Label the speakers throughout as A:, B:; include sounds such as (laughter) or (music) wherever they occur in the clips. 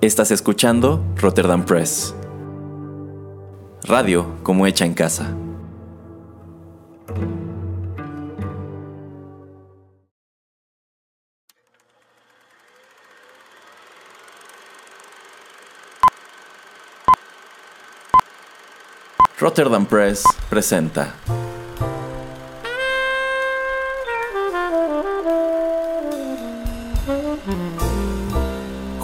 A: Estás escuchando Rotterdam Press. Radio como hecha en casa. Rotterdam Press presenta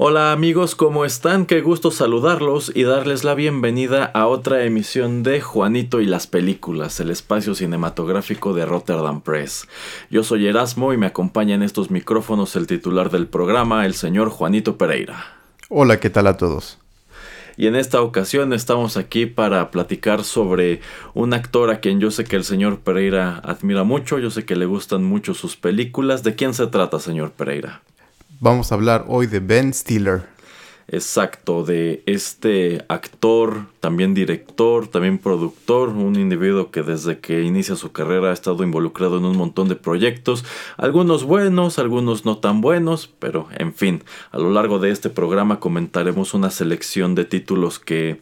A: Hola amigos, ¿cómo están? Qué gusto saludarlos y darles la bienvenida a otra emisión de Juanito y las Películas, el espacio cinematográfico de Rotterdam Press. Yo soy Erasmo y me acompaña en estos micrófonos el titular del programa, el señor Juanito Pereira.
B: Hola, ¿qué tal a todos?
A: Y en esta ocasión estamos aquí para platicar sobre un actor a quien yo sé que el señor Pereira admira mucho, yo sé que le gustan mucho sus películas. ¿De quién se trata, señor Pereira?
B: Vamos a hablar hoy de Ben Stiller.
A: Exacto, de este actor, también director, también productor, un individuo que desde que inicia su carrera ha estado involucrado en un montón de proyectos, algunos buenos, algunos no tan buenos, pero en fin, a lo largo de este programa comentaremos una selección de títulos que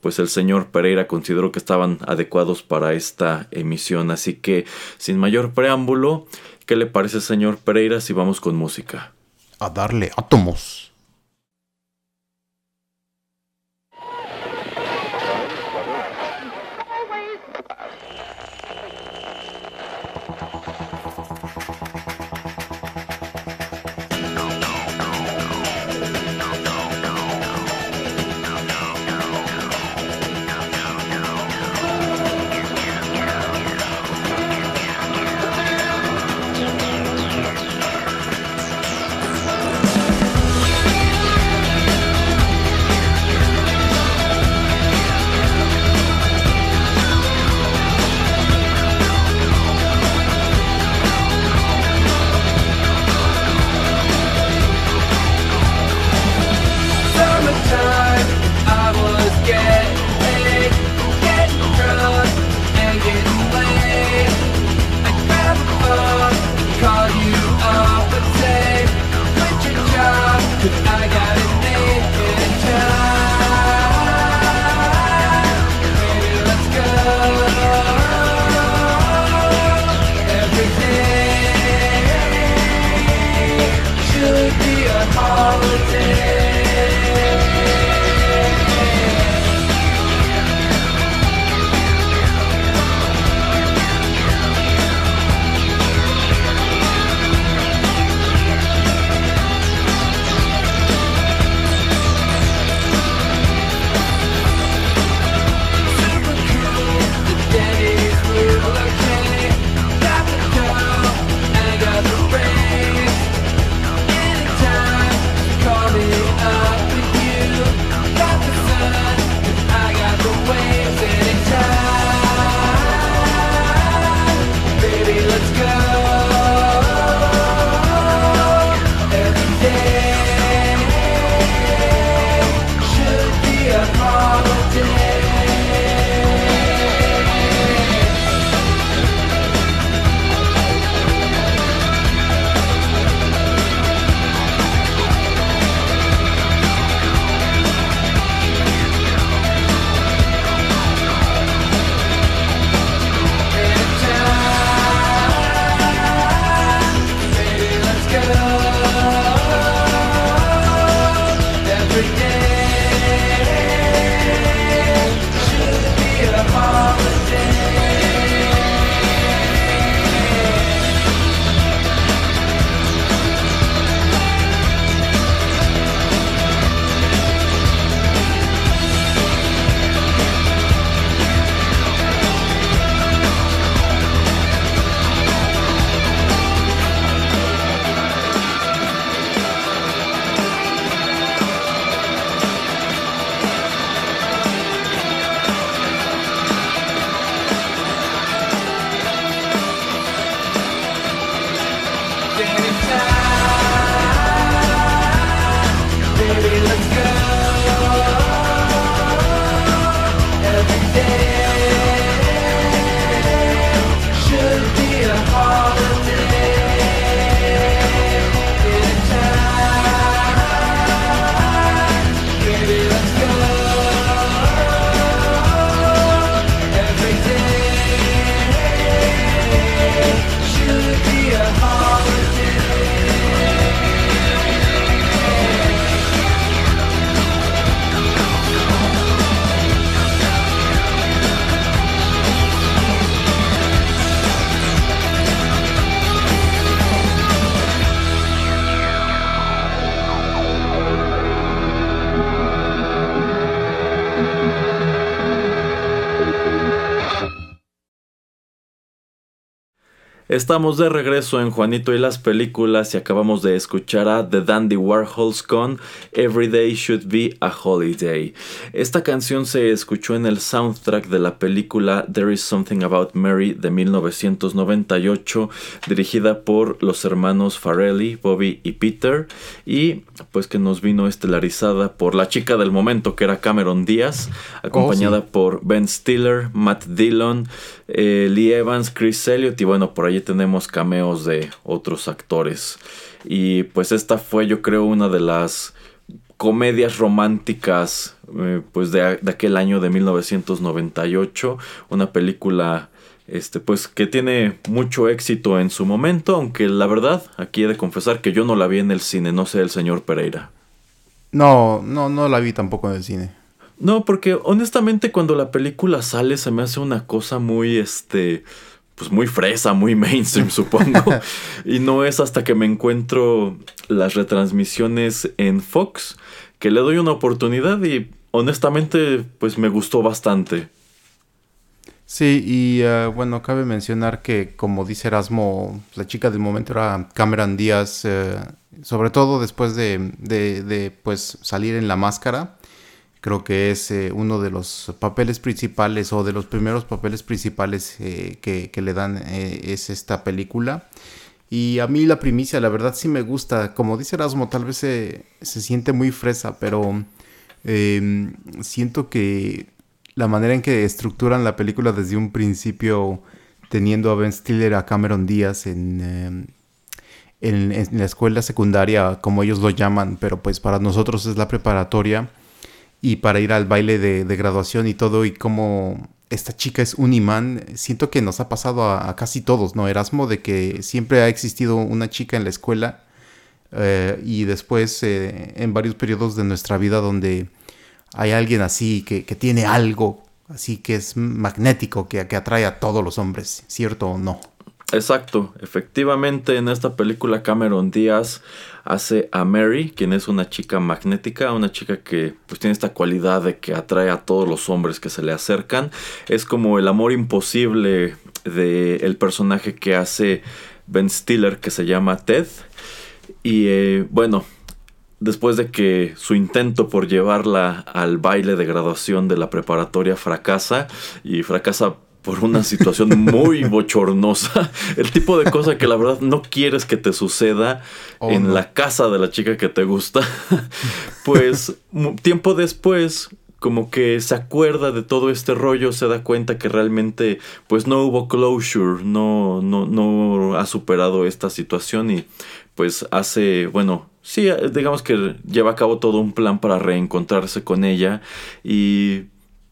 A: pues el señor Pereira consideró que estaban adecuados para esta emisión, así que sin mayor preámbulo, ¿qué le parece señor Pereira si vamos con música?
B: A darle átomos.
A: Estamos de regreso en Juanito y las películas y acabamos de escuchar a The Dandy Warhols con Every Day Should Be a Holiday. Esta canción se escuchó en el soundtrack de la película There Is Something About Mary de 1998, dirigida por los hermanos Farrelly, Bobby y Peter, y pues que nos vino estelarizada por la chica del momento que era Cameron Díaz, acompañada por Ben Stiller, Matt Dillon, eh, Lee Evans, Chris Elliott y bueno, por ahí tenemos cameos de otros actores. Y pues esta fue yo creo una de las comedias románticas eh, pues de, de, aquel año de 1998. Una película este, pues que tiene mucho éxito en su momento, aunque la verdad aquí he de confesar que yo no la vi en el cine, no sé el señor Pereira.
B: No, no, no la vi tampoco en el cine.
A: No, porque honestamente cuando la película sale se me hace una cosa muy, este, pues muy fresa, muy mainstream, (laughs) supongo. y no es hasta que me encuentro las retransmisiones en Fox que le doy una oportunidad y honestamente, pues me gustó bastante.
B: Sí, y uh, bueno, cabe mencionar que como dice Erasmo, la chica del momento era Cameron Díaz, uh, sobre todo después de, de, de, pues salir en la máscara. Creo que es eh, uno de los papeles principales o de los primeros papeles principales eh, que, le dan eh, es esta película. Y a mí la primicia, la verdad sí me gusta. Como dice Erasmo, tal vez se, se siente muy fresa, pero em, siento que la manera en que estructuran la película desde un principio, teniendo a Ben Stiller, a Cameron Díaz en, em, en la escuela secundaria, como ellos lo llaman, pero pues para nosotros es la preparatoria y para ir al baile de, graduación y todo y como esta chica es un imán, siento que nos ha pasado a, a, casi todos, ¿no? Erasmo, de que siempre ha existido una chica en la escuela eh, y después eh, en varios periodos de nuestra vida donde hay alguien así que, que tiene algo así que es magnético, que, que atrae a todos los hombres, ¿cierto o no?
A: Exacto, efectivamente en esta película Cameron Díaz hace a Mary, quien es una chica magnética, una chica que pues tiene esta cualidad de que atrae a todos los hombres que se le acercan. Es como el amor imposible del el personaje que hace Ben Stiller que se llama Ted. Y eh, bueno, después de que su intento por llevarla al baile de graduación de la preparatoria fracasa y fracasa por una situación muy (laughs) bochornosa. El tipo de cosa que la verdad no quieres que te suceda oh, en no. la casa de la chica que te gusta. pues tiempo después como que se acuerda de todo este rollo, se da cuenta que realmente pues no hubo closure, no, no, no ha superado esta situación y pues hace, bueno, sí, digamos que lleva a cabo todo un plan para reencontrarse con ella y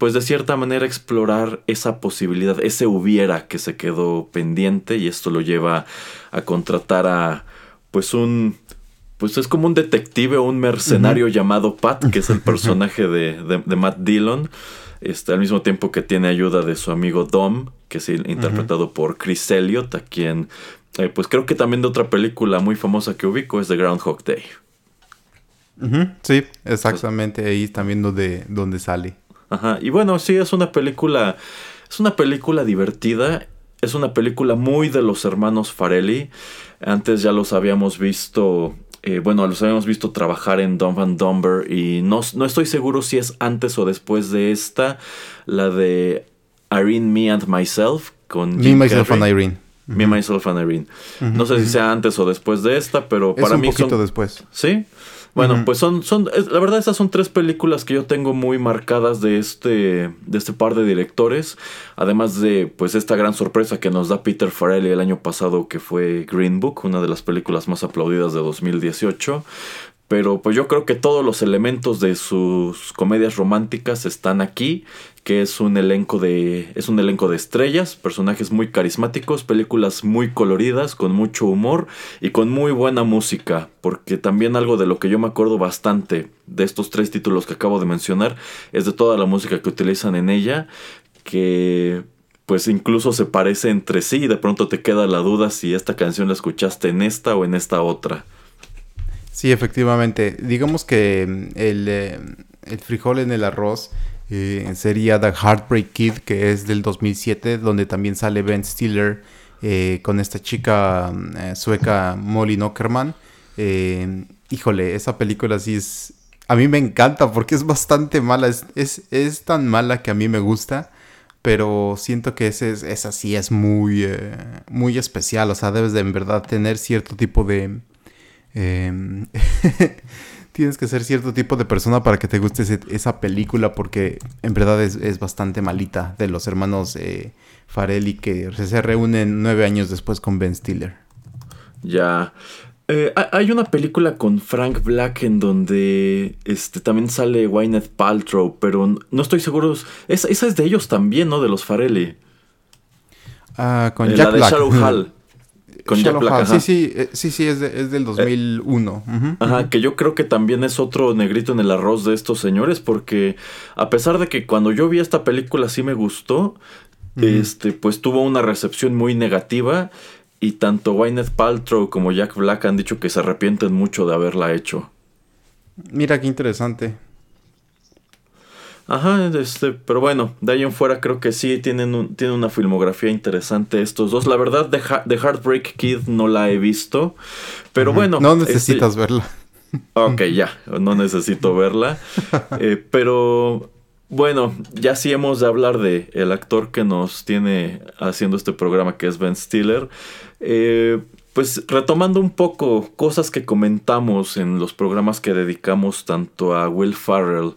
A: pues de cierta manera explorar esa posibilidad, ese hubiera que se quedó pendiente y esto lo lleva a contratar a pues un pues es como un detective o un mercenario uh -huh. llamado Pat, que es el (laughs) personaje de, de, de, Matt Dillon, este, al mismo tiempo que tiene ayuda de su amigo Dom, que es interpretado uh -huh. por Chris Elliott, a quien eh, pues creo que también de otra película muy famosa que ubico es The Groundhog Day.
B: Uh -huh. Sí, exactamente, ahí también donde, donde sale.
A: Ajá. Y bueno, sí, es una película. Es una película divertida. Es una película muy de los hermanos Farelli. Antes ya los habíamos visto. Eh, bueno, los habíamos visto trabajar en Dumb and Dumber. Y no, no estoy seguro si es antes o después de esta. La de Irene, Me and Myself. Con
B: Me, Myself Carrey. and Irene.
A: Me, Myself and Irene. Uh -huh. No sé si sea antes o después de esta, pero
B: es
A: para
B: un
A: mí.
B: poquito
A: son...
B: después.
A: ¿Sí? Bueno, uh -huh. pues son, son, la verdad estas son tres películas que yo tengo muy marcadas de este, de este par de directores, además de pues esta gran sorpresa que nos da Peter Farrelly el año pasado que fue Green Book, una de las películas más aplaudidas de 2018, pero pues yo creo que todos los elementos de sus comedias románticas están aquí, que es un elenco de es un elenco de estrellas, personajes muy carismáticos, películas muy coloridas, con mucho humor y con muy buena música, porque también algo de lo que yo me acuerdo bastante de estos tres títulos que acabo de mencionar es de toda la música que utilizan en ella, que pues incluso se parece entre sí y de pronto te queda la duda si esta canción la escuchaste en esta o en esta otra.
B: Sí, efectivamente. Digamos que mm, el, eh, el frijol en el arroz eh, sería The Heartbreak Kid, que es del 2007, donde también sale Ben Stiller eh, con esta chica sueca Molly Nockerman. híjole, esa película sí es... A mí me encanta porque es bastante mala, es, es, tan mala que a mí me gusta pero siento que ese, esa sí es muy, muy especial. O sea, debes de en verdad tener cierto tipo de, Em, (laughs) tienes que ser cierto tipo de persona para que te guste esa película porque en verdad es, bastante malita de los hermanos eh, Farelli que se reúnen nueve años después con Ben Stiller.
A: Ya. Eh, hay una película con Frank Black en donde este, también sale Gwyneth Paltrow, pero no estoy seguro. Esa, es de ellos también, ¿no? De los Farelli.
B: Ah, con eh, Jack la de Hall. (laughs)
A: Con
B: Sí, sí, eh, sí, sí, es, es del 2001.
A: Eh, ajá, que yo creo que también es otro negrito en el arroz de estos señores, porque a pesar de que cuando yo vi esta película sí me gustó, este, pues tuvo una recepción muy negativa y tanto Gwyneth Paltrow como Jack Black han dicho que se arrepienten mucho de haberla hecho.
B: Mira qué interesante.
A: Ajá, este, pero bueno, de ahí en fuera creo que sí tienen, un, tienen una filmografía interesante estos dos. La verdad, The, Heartbreak Kid no la he visto, pero bueno.
B: No este, necesitas verla.
A: Ok, ya, no necesito verla. (laughs) Eh, pero bueno, ya sí hemos de hablar de el actor que nos tiene haciendo este programa, que es Ben Stiller. Eh, pues retomando un poco cosas que comentamos en los programas que dedicamos tanto a Will Farrell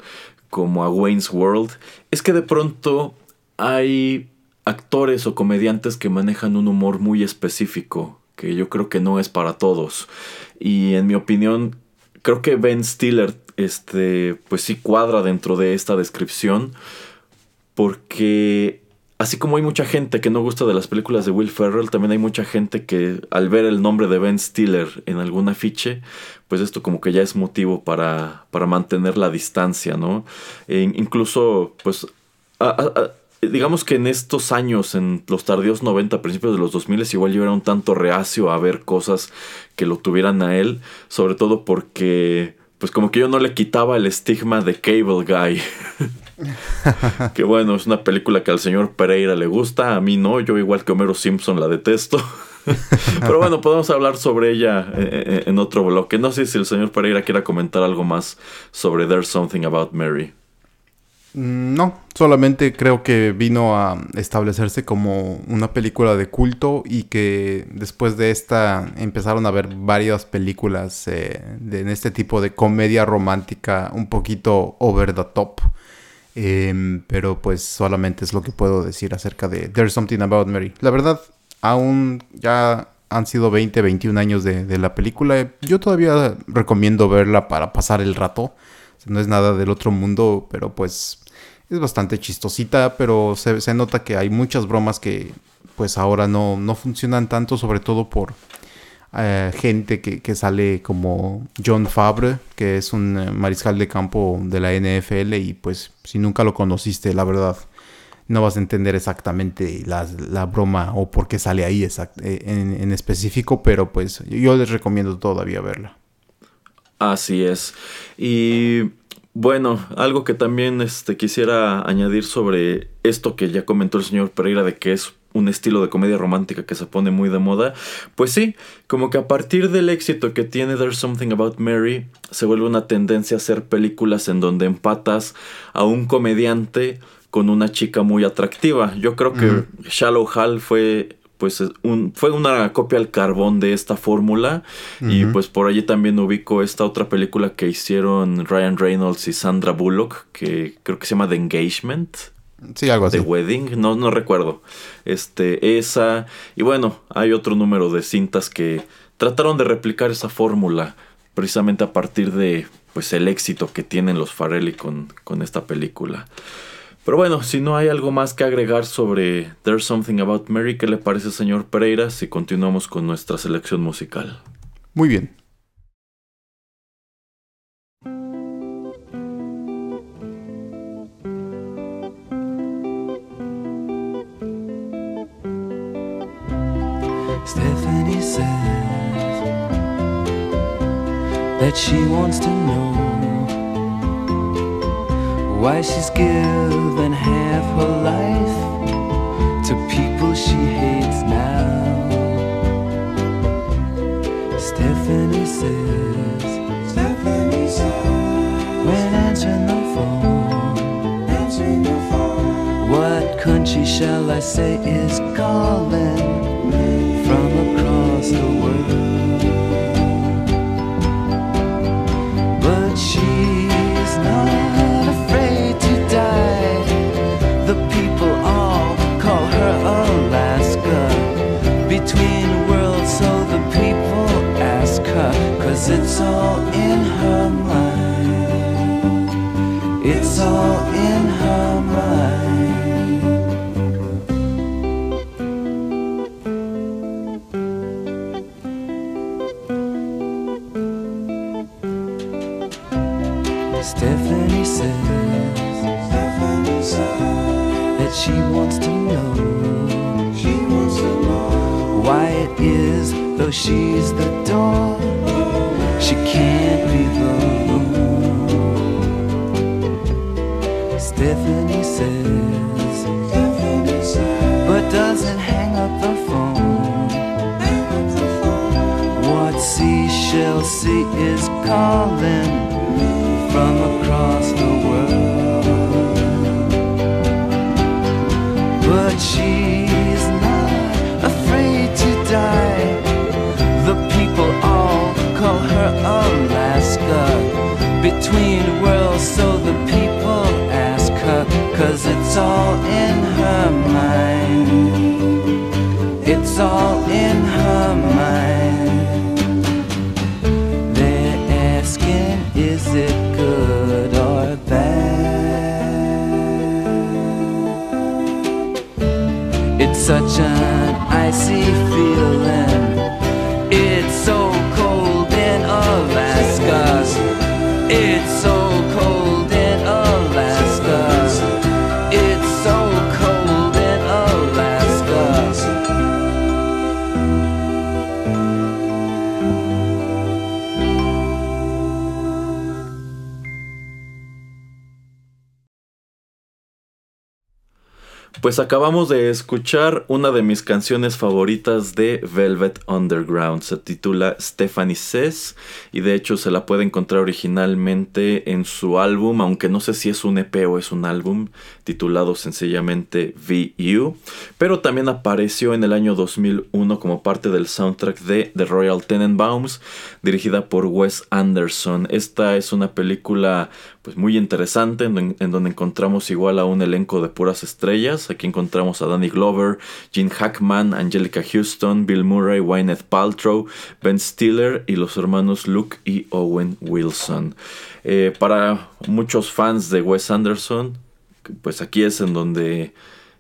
A: como a Wayne's World, es que de pronto hay actores o comediantes que manejan un humor muy específico, que yo creo que no es para todos. Y en mi opinión, creo que Ben Stiller, este, pues sí cuadra dentro de esta descripción, porque así como hay mucha gente que no gusta de las películas de Will Ferrell, también hay mucha gente que al ver el nombre de Ben Stiller en algún afiche, pues esto como que ya es motivo para, para mantener la distancia, ¿no? E incluso, pues, digamos que en estos años, en los tardíos 90, principios de los 2000, igual yo era un tanto reacio a ver cosas que lo tuvieran a él, sobre todo porque, pues como que yo no le quitaba el estigma de Cable Guy. (laughs) (laughs) que bueno, es una película que al señor Pereira le gusta, a mí no, yo igual que Homero Simpson la detesto. (laughs) Pero bueno, podemos hablar sobre ella eh, eh, en otro bloque. No sé si el señor Pereira quiera comentar algo más sobre There's Something About Mary.
B: Mm, no, solamente creo que vino a establecerse como una película de culto y que después de esta empezaron a ver varias películas eh, en este tipo de comedia romántica un poquito over the top. Em, pero pues solamente es lo que puedo decir acerca de There's Something About Mary. La verdad, aún ya han sido 20, 21 años de, la película. Yo todavía recomiendo verla para pasar el rato. no es nada del otro mundo, pero pues es bastante chistosita, pero se, nota que hay muchas bromas que pues ahora no, no funcionan tanto, sobre todo por eh, gente que, sale como John Fabre, que es un eh, mariscal de campo de la NFL y pues si nunca lo conociste, la verdad no vas a entender exactamente la, broma o por qué sale ahí eh, en, específico, pero pues yo les recomiendo todavía verla.
A: Así es. Y bueno, algo que también este, quisiera añadir sobre esto que ya comentó el señor Pereira de que es un estilo de comedia romántica que se pone muy de moda, pues sí, como que a partir del éxito que tiene There's Something About Mary, se vuelve una tendencia a hacer películas en donde empatas a un comediante con una chica muy atractiva. Yo creo que Shallow Hal fue pues un, fue una copia al carbón de esta fórmula y pues por allí también ubico esta otra película que hicieron Ryan Reynolds y Sandra Bullock que creo que se llama The Engagement.
B: Sí, algo así.
A: The Wedding, no, no recuerdo. Este, esa. Y bueno, hay otro número de cintas que trataron de replicar esa fórmula. Precisamente a partir de pues el éxito que tienen los Farelli con, con esta película. Pero bueno, si no hay algo más que agregar sobre There's Something About Mary, ¿qué le parece, señor Pereira, si continuamos con nuestra selección musical?
B: Muy bien. Stephanie says that she wants to know why she's given half her life to people she hates now.
C: Stephanie says, Stephanie says, when answering the phone, answering the phone, what country shall I say is calling? Across the world? Though she's the door, she can't be the room. Stephanie says, but doesn't hang up the phone. What seashell sea is calling Between worlds, so the people ask her, cause it's all in her mind. It's all in
A: Pues acabamos de escuchar una de mis canciones favoritas de Velvet Underground. Se titula Stephanie Says y de hecho se la puede encontrar originalmente en su álbum, aunque no sé si es un EP o es un álbum, titulado sencillamente VU. Pero también apareció en el año 2001 como parte del soundtrack de The Royal Tenenbaums, dirigida por Wes Anderson. Esta es una película pues muy interesante en, en donde encontramos igual a un elenco de puras estrellas. Aquí encontramos a Danny Glover, Gene Hackman, Angelica Houston, Bill Murray, Gwyneth Paltrow, Ben Stiller y los hermanos Luke y Owen Wilson. Eh, para muchos fans de Wes Anderson, pues aquí es en donde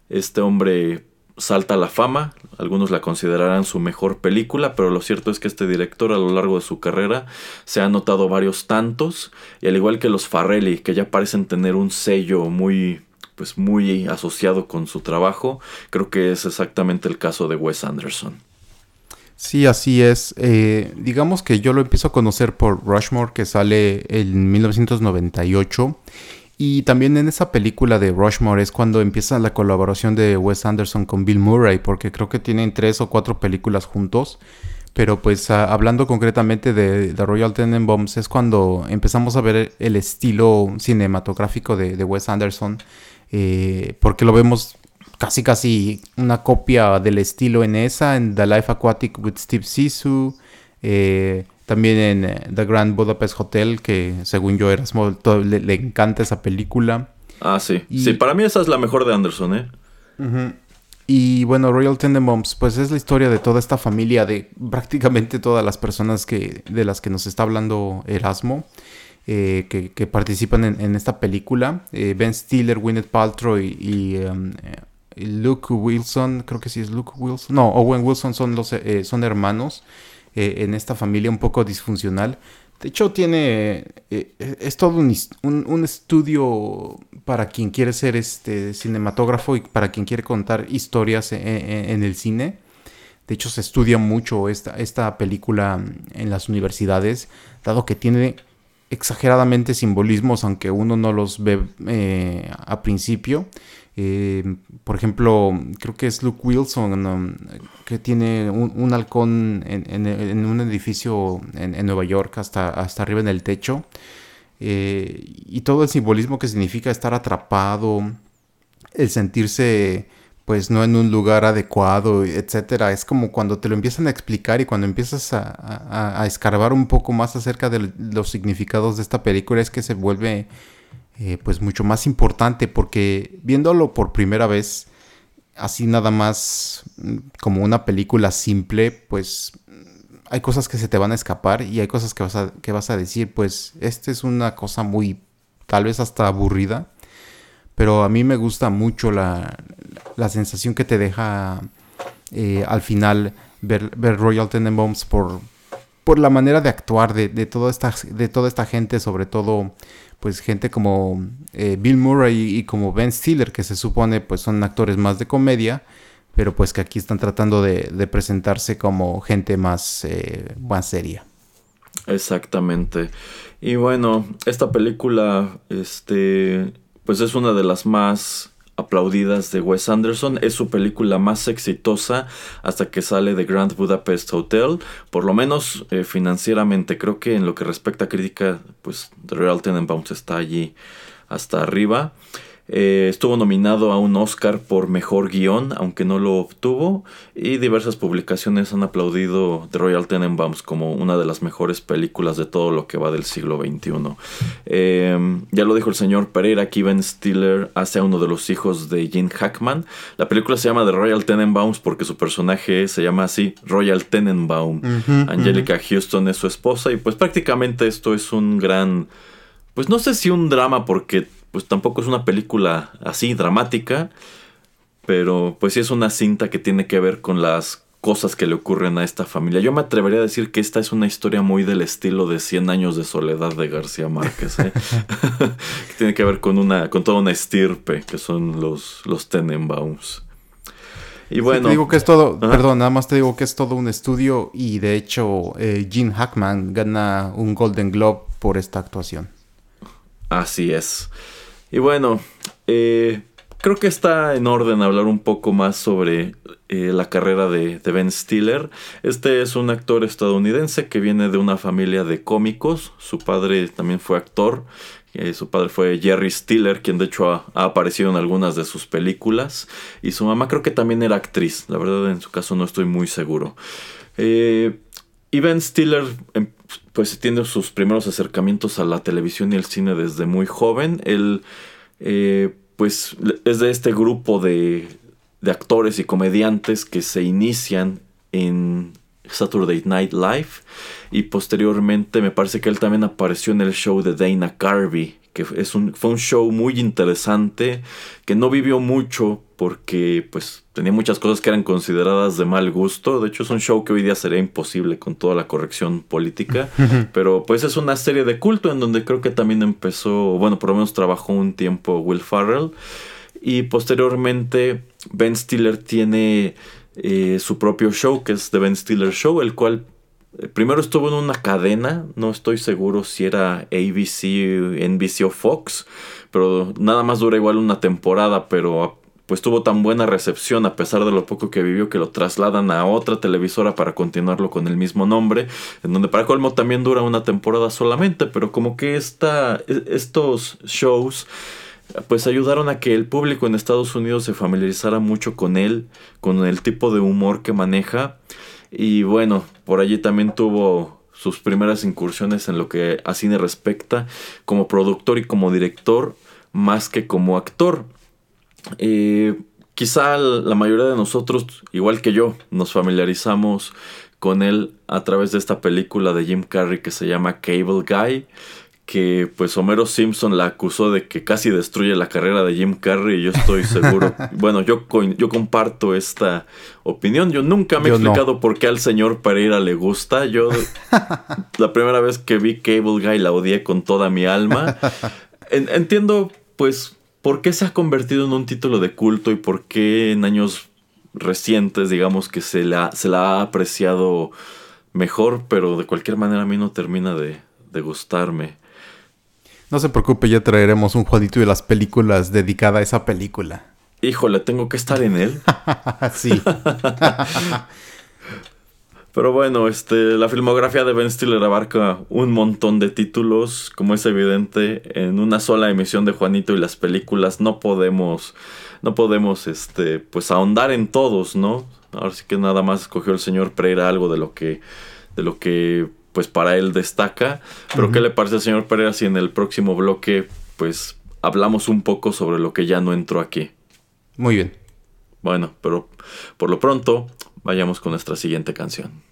A: este hombre salta a la fama. Algunos la considerarán su mejor película, pero lo cierto es que este director a lo largo de su carrera se ha anotado varios tantos, y al igual que los Farrelly, que ya parecen tener un sello muy pues muy asociado con su trabajo, creo que es exactamente el caso de Wes Anderson.
B: Sí, así es. Eh, digamos que yo lo empiezo a conocer por Rushmore, que sale en 1998. Y también en esa película de Rushmore es cuando empieza la colaboración de Wes Anderson con Bill Murray, porque creo que tienen tres o cuatro películas juntos. Pero pues ah, hablando concretamente de The Royal Tenenbaums es cuando empezamos a ver el estilo cinematográfico de, de Wes Anderson, eh, porque lo vemos casi casi una copia del estilo en esa, en The Life Aquatic with Steve Zissou, eh, también en eh, The Grand Budapest Hotel, que según yo Erasmo le, le encanta esa película.
A: Ah, sí.
B: Y-
A: Sí, para mí esa es la mejor de Anderson, ¿eh?
B: Y bueno, Royal Tenenbaums, pues es la historia de toda esta familia, de prácticamente todas las personas que, de las que nos está hablando Erasmo, eh, que, participan en, esta película. Eh, ben Stiller, Gwyneth Paltrow um, eh, y Luke Wilson, creo que sí es Luke Wilson, no, Owen Wilson son, los, son hermanos en esta familia un poco disfuncional. De hecho, tiene. es todo un, un- estudio para quien quiere ser este cinematógrafo y para quien quiere contar historias en, en- en el cine. De hecho, se estudia mucho esta, esta película en las universidades, dado que tiene exageradamente simbolismos, aunque uno no los ve eh, a principio. Eh, por ejemplo, creo que es Luke Wilson, que tiene un, un halcón en, un edificio en, en Nueva York, hasta, hasta arriba en el techo. Eh, y todo el simbolismo que significa estar atrapado. el sentirse pues no en un lugar adecuado, etcétera. Es como cuando te lo empiezan a explicar y cuando empiezas a, a- escarbar un poco más acerca de los significados de esta película es que se vuelve eh, pues mucho más importante porque viéndolo por primera vez así nada más mm, como una película simple pues hay cosas que se te van a escapar y hay cosas que vas a, que vas a decir pues esta es una cosa muy tal vez hasta aburrida pero a mí me gusta mucho la, la sensación que te deja eh, al final ver, ver Royal Tenenbaums por, por la manera de actuar de, de, toda esta, de toda esta gente, sobre todo pues gente como eh, Bill Murray y como Ben Stiller, que se supone pues son actores más de comedia, pero pues que aquí están tratando de, presentarse como gente más, eh, más seria.
A: Exactamente. Y bueno, esta película, este, pues es una de las más aplaudidas de Wes Anderson. Es su película más exitosa hasta que sale de Grand Budapest Hotel. Por lo menos eh, financieramente. Creo que en lo que respecta a crítica, pues The Real Tenenbaums está allí hasta arriba. Eh, estuvo nominado a un Oscar por mejor guion, aunque no lo obtuvo, y diversas publicaciones han aplaudido The Royal Tenenbaums como una de las mejores películas de todo lo que va del siglo XXI. Eh, ya lo dijo el señor Pereira, que Ben Stiller hace a uno de los hijos de Gene Hackman. La película se llama The Royal Tenenbaums porque su personaje se llama así, Royal Tenenbaum. Uh -huh, Angelica uh -huh. Houston es su esposa, y pues prácticamente esto es un gran... Pues no sé si un drama porque pues tampoco es una película así dramática, pero pues sí es una cinta que tiene que ver con las cosas que le ocurren a esta familia. Yo me atrevería a decir que esta es una historia muy del estilo de 100 años de soledad de García Márquez, ¿eh? (laughs) (laughs) que tiene que ver con una con toda una estirpe que son los los Tenenbaums.
B: Y bueno, sí, te digo que es todo, ¿ah? perdón, nada más te digo que es todo un estudio y de hecho eh, Gene Hackman gana un Golden Globe por esta actuación.
A: Así es. Y bueno, eh, creo que está en orden hablar un poco más sobre eh, la carrera de, Ben Stiller. Este es un actor estadounidense que viene de una familia de cómicos. Su padre también fue actor. Eh, su padre fue Jerry Stiller, quien de hecho ha, aparecido en algunas de sus películas. Y su mamá creo que también era actriz. La verdad, en su caso no estoy muy seguro. Y Ben Stiller em, pues tiene sus primeros acercamientos a la televisión y el cine desde muy joven. Él eh, pues es de este grupo de, de, actores y comediantes que se inician en Saturday Night Live y posteriormente me parece que él también apareció en el show de Dana Carvey que es un, fue un show muy interesante que no vivió mucho porque pues tenía muchas cosas que eran consideradas de mal gusto. De hecho es un show que hoy día sería imposible con toda la corrección política. (laughs) pero pues es una serie de culto en donde creo que también empezó, bueno, por lo menos trabajó un tiempo Will Farrell. Y posteriormente Ben Stiller tiene eh, su propio show que es The Ben Stiller Show, el cual Primero estuvo en una cadena, no estoy seguro si era ABC, NBC o Fox, pero nada más dura igual una temporada, pero pues tuvo tan buena recepción a pesar de lo poco que vivió que lo trasladan a otra televisora para continuarlo con el mismo nombre, en donde para colmo también dura una temporada solamente, pero como que esta, estos shows pues ayudaron a que el público en Estados Unidos se familiarizara mucho con él, con el tipo de humor que maneja. Y bueno, por allí también tuvo sus primeras incursiones en lo que a cine respecta, como productor y como director, más que como actor. Eh, quizá la mayoría de nosotros, igual que yo, nos familiarizamos con él a través de esta película de Jim Carrey que se llama Cable Guy que pues Homero Simpson la acusó de que casi destruye la carrera de Jim Carrey y yo estoy (laughs) seguro, bueno, yo, yo comparto esta opinión, yo nunca me he explicado no. por qué al señor Pereira le gusta, yo (laughs) la primera vez que vi Cable Guy la odié con toda mi alma, en, entiendo pues por qué se ha convertido en un título de culto y por qué en años recientes digamos que se la, se la ha apreciado mejor, pero de cualquier manera a mí no termina de, de gustarme.
B: No se preocupe, ya traeremos un Juanito de las películas dedicada a esa película.
A: Híjole, tengo que estar en él. (laughs)
B: sí. (laughs)
A: Pero bueno, este, la filmografía de Ben Stiller abarca un montón de títulos, como es evidente, en una sola emisión de Juanito y las películas no podemos, no podemos, este, pues ahondar en todos, ¿no? Ahora sí que nada más escogió el señor Pereira algo de lo que, de lo que, pues para él destaca. Pero ¿qué le parece al señor Pereira si en el próximo bloque, pues hablamos un poco sobre lo que ya no entró aquí?
B: Muy bien.
A: Bueno, pero por lo pronto, vayamos con nuestra siguiente canción.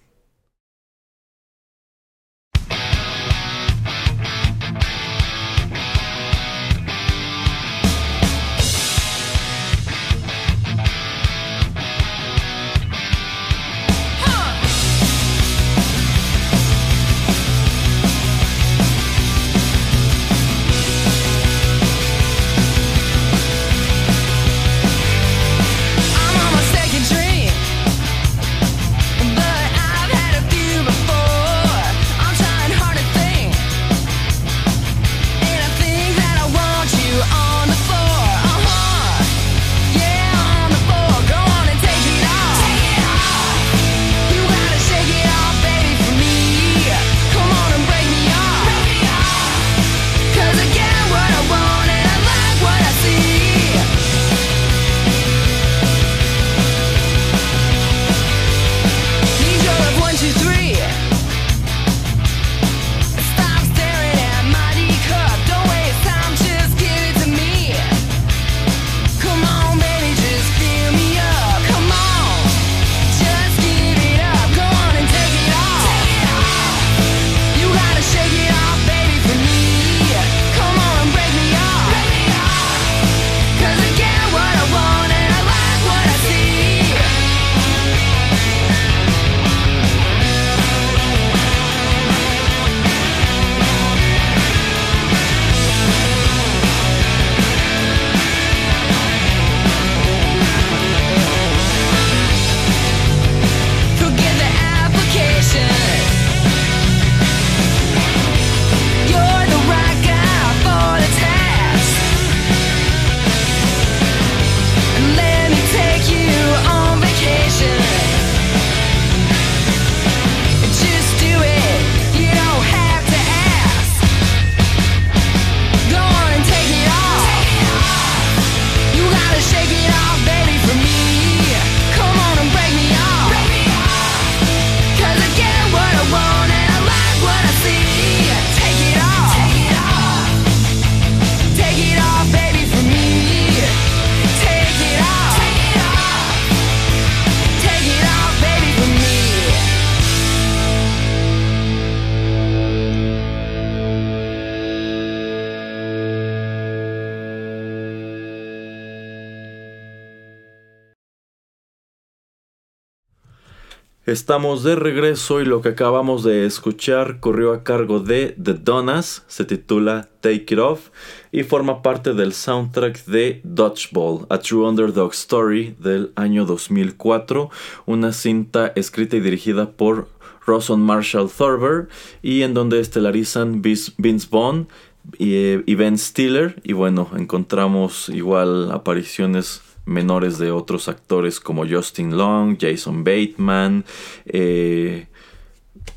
A: Estamos de regreso y lo que acabamos de escuchar corrió a cargo de The Donas, se titula Take It Off y forma parte del soundtrack de Dodgeball, A True Underdog Story del año 2004, una cinta escrita y dirigida por Roson Marshall Thorber y en donde estelarizan Vince Vaughn y, y Ben Stiller y bueno, encontramos igual apariciones menores de otros actores como Justin Long, Jason Bateman, eh,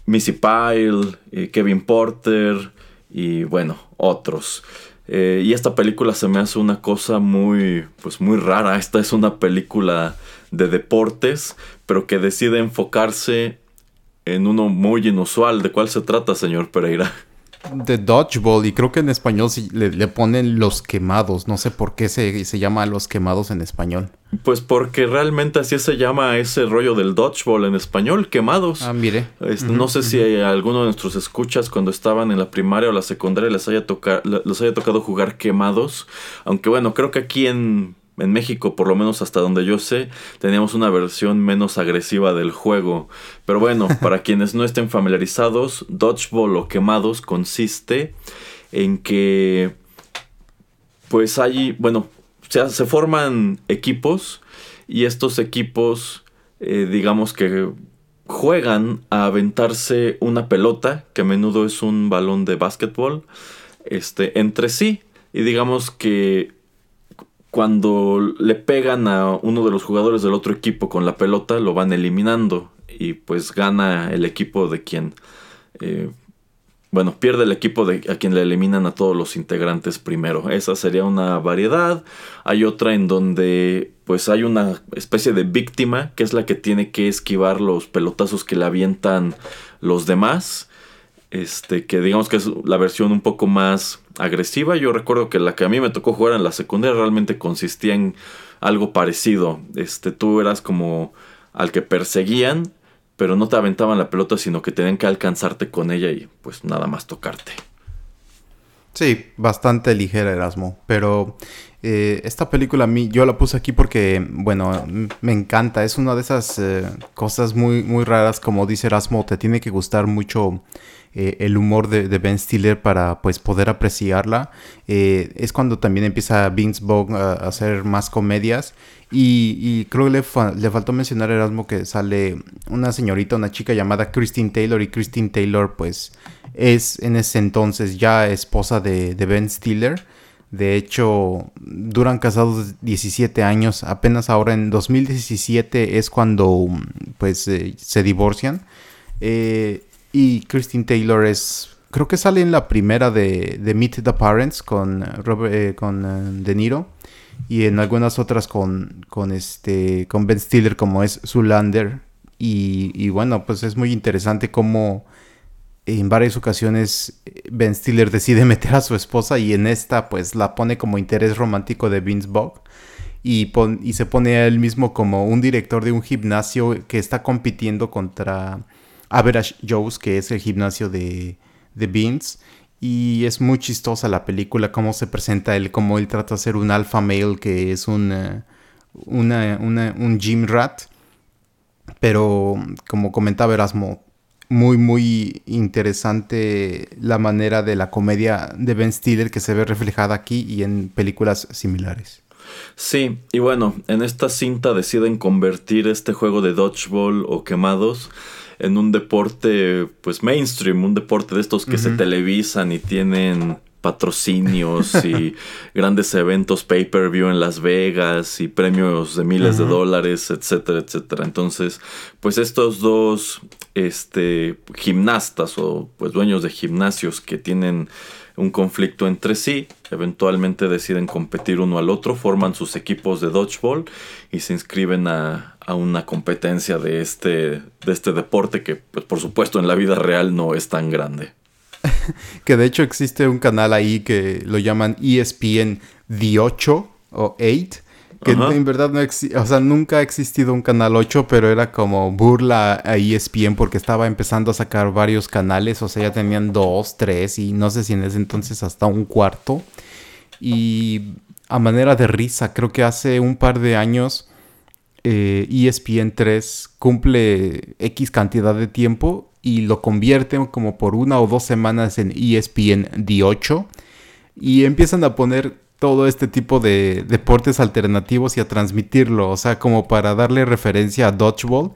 A: Missy Pyle, eh, Kevin Porter y bueno, otros. Eh, y esta película se me hace una cosa muy, pues muy rara. Esta es una película de deportes, pero que decide enfocarse en uno muy inusual. ¿De cuál se trata, señor Pereira? (laughs)
B: de Dodgeball y creo que en español le, ponen los quemados. No sé por qué se, se, llama los quemados en español.
A: Pues porque realmente así se llama ese rollo del Dodgeball en español, quemados.
B: Ah, mire.
A: No sé si a alguno de nuestros escuchas cuando estaban en la primaria o la secundaria les haya, les haya tocado jugar quemados. Aunque bueno, creo que aquí en en México, por lo menos hasta donde yo sé, teníamos una versión menos agresiva del juego. Pero bueno, (laughs) para quienes no estén familiarizados, Dodgeball o Quemados consiste en que pues hay, bueno, se, se forman equipos y estos equipos, eh, digamos que juegan a aventarse una pelota, que a menudo es un balón de básquetbol, este, entre sí. Y digamos que cuando le pegan a uno de los jugadores del otro equipo con la pelota, lo van eliminando. y pues gana el equipo de quien... Eh, bueno, pierde el equipo de a quien le eliminan a todos los integrantes primero. Esa sería una variedad. Hay otra en donde pues hay una especie de víctima que es la que tiene que esquivar los pelotazos que le avientan los demás. Este, que digamos que es la versión un poco más agresiva. Yo recuerdo que la que a mí me tocó jugar en la secundaria realmente consistía en algo parecido. Este, tú eras como al que perseguían pero no te aventaban la pelota, sino que tenían que alcanzarte con ella y pues nada más tocarte.
B: Sí, bastante ligera Erasmo, pero eh, esta película a mí, yo la puse aquí porque, bueno, me encanta, es una de esas eh, cosas muy, muy raras, como dice Erasmo, te tiene que gustar mucho eh, el humor de, Ben Stiller para pues poder apreciarla. Eh, es cuando también empieza Vince Vaughn a, hacer más comedias. Y, creo que le, faltó mencionar Erasmo que sale una señorita, una chica llamada Christine Taylor. Y Christine Taylor pues es en ese entonces ya esposa de, Ben Stiller. De hecho, duran casados 17 años. Apenas ahora en 2017 es cuando pues eh, se divorcian. Y Christine Taylor es. Creo que sale en la primera de, de Meet the Parents con, eh, con eh, De Niro. Y en algunas otras con, con, este, con Ben Stiller, como es Zulander. Y, y bueno, pues es muy interesante cómo en varias ocasiones Ben Stiller decide (laughs) meter a su esposa y en esta pues la pone como interés romántico de Vince Vaughn y, y, se pone a él mismo como un director de un gimnasio que está compitiendo contra Average Joe's, que es el gimnasio de, de Vince. Y es muy chistosa la película, cómo se presenta él, cómo él trata de ser un alpha male, que es un, eh, un gym rat. Pero como comentaba Erasmo, muy, muy interesante la manera de la comedia de Ben Stiller que se ve reflejada aquí y en películas similares.
A: Sí, y bueno, en esta cinta deciden convertir este juego de dodgeball o quemados en un deporte pues mainstream, un deporte de estos que se televisan y tienen patrocinios y (laughs) grandes eventos pay-per-view en Las Vegas y premios de miles de dólares, etcétera, etcétera. Entonces, pues estos dos este gimnastas o pues dueños de gimnasios que tienen un conflicto entre sí, eventualmente deciden competir uno al otro, forman sus equipos de dodgeball y se inscriben a, una competencia de este, de este deporte que pues por supuesto en la vida real no es tan grande. (laughs)
B: que de hecho existe un canal ahí que lo llaman ESPN The 8 o 8 que en verdad no o sea, nunca ha existido un canal 8, pero era como burla a ESPN porque estaba empezando a sacar varios canales, o sea, ya tenían dos, tres y no sé si en ese entonces hasta un cuarto. Y a manera de risa, creo que hace un par de años eh, e 3 cumple X cantidad de tiempo y lo convierten como por una o dos semanas en ESPN D8 y empiezan a poner todo este tipo de deportes alternativos y a transmitirlo, o sea, como para darle referencia a dodgeball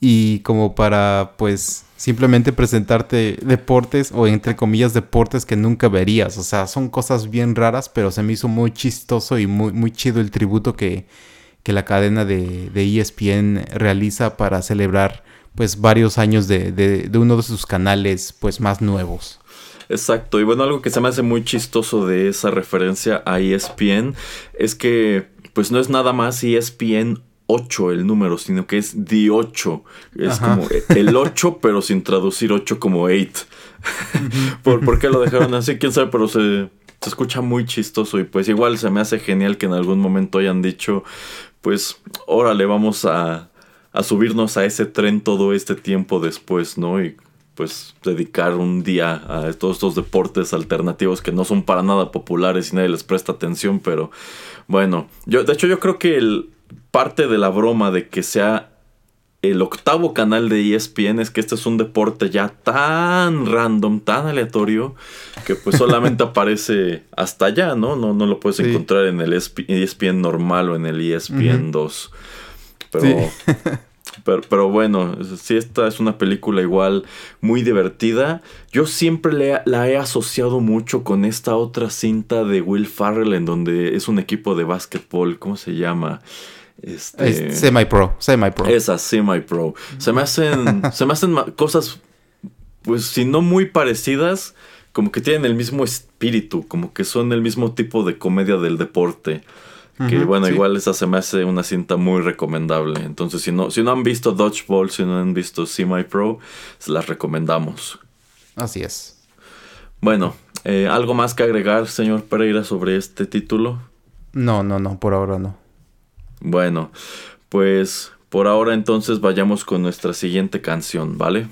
B: y como para pues simplemente presentarte deportes o entre comillas deportes que nunca verías, o sea, son cosas bien raras, pero se me hizo muy chistoso y muy, muy chido el tributo que, que la cadena de, de, ESPN realiza para celebrar pues varios años de, de, de uno de sus canales pues más nuevos.
A: Exacto, y bueno, algo que se me hace muy chistoso de esa referencia a ESPN es que pues no es nada más ESPN 8 el número, sino que es The 8. Es como el 8, (laughs) pero sin traducir 8 como 8. (laughs) ¿Por, qué lo dejaron así? Quién sabe, pero se, se escucha muy chistoso y pues igual se me hace genial que en algún momento hayan dicho, pues órale, vamos a, a subirnos a ese tren todo este tiempo después, ¿no? Y pues dedicar un día a todos estos deportes alternativos que no son para nada populares y nadie les presta atención, pero bueno, yo de hecho yo creo que el, parte de la broma de que sea el octavo canal de ESPN es que este es un deporte ya tan random, tan aleatorio, que pues solamente (laughs) aparece hasta allá, ¿no? No, no lo puedes encontrar en el ESPN e normal o en el ESPN 2. (laughs) Pero Pero, bueno, si esta es una película igual muy divertida. Yo siempre la he asociado mucho con esta otra cinta de Will Farrell en donde es un equipo de básquetbol. ¿Cómo se llama? Este,
B: semi-pro, semi-pro.
A: Esas, semi-pro. Se me hacen, (laughs) se me hacen cosas, pues si no muy parecidas, como que tienen el mismo espíritu, como que son el mismo tipo de comedia del deporte. Que bueno, igual esa se me hace una cinta muy recomendable. Entonces, si no, si no han visto Dodgeball, si no han visto Semi Pro, se las recomendamos.
B: Así es.
A: Bueno, eh, ¿algo más que agregar, señor Pereira, sobre este título?
B: No, no, no, por ahora no.
A: Bueno, pues por ahora entonces vayamos con nuestra siguiente canción, ¿vale?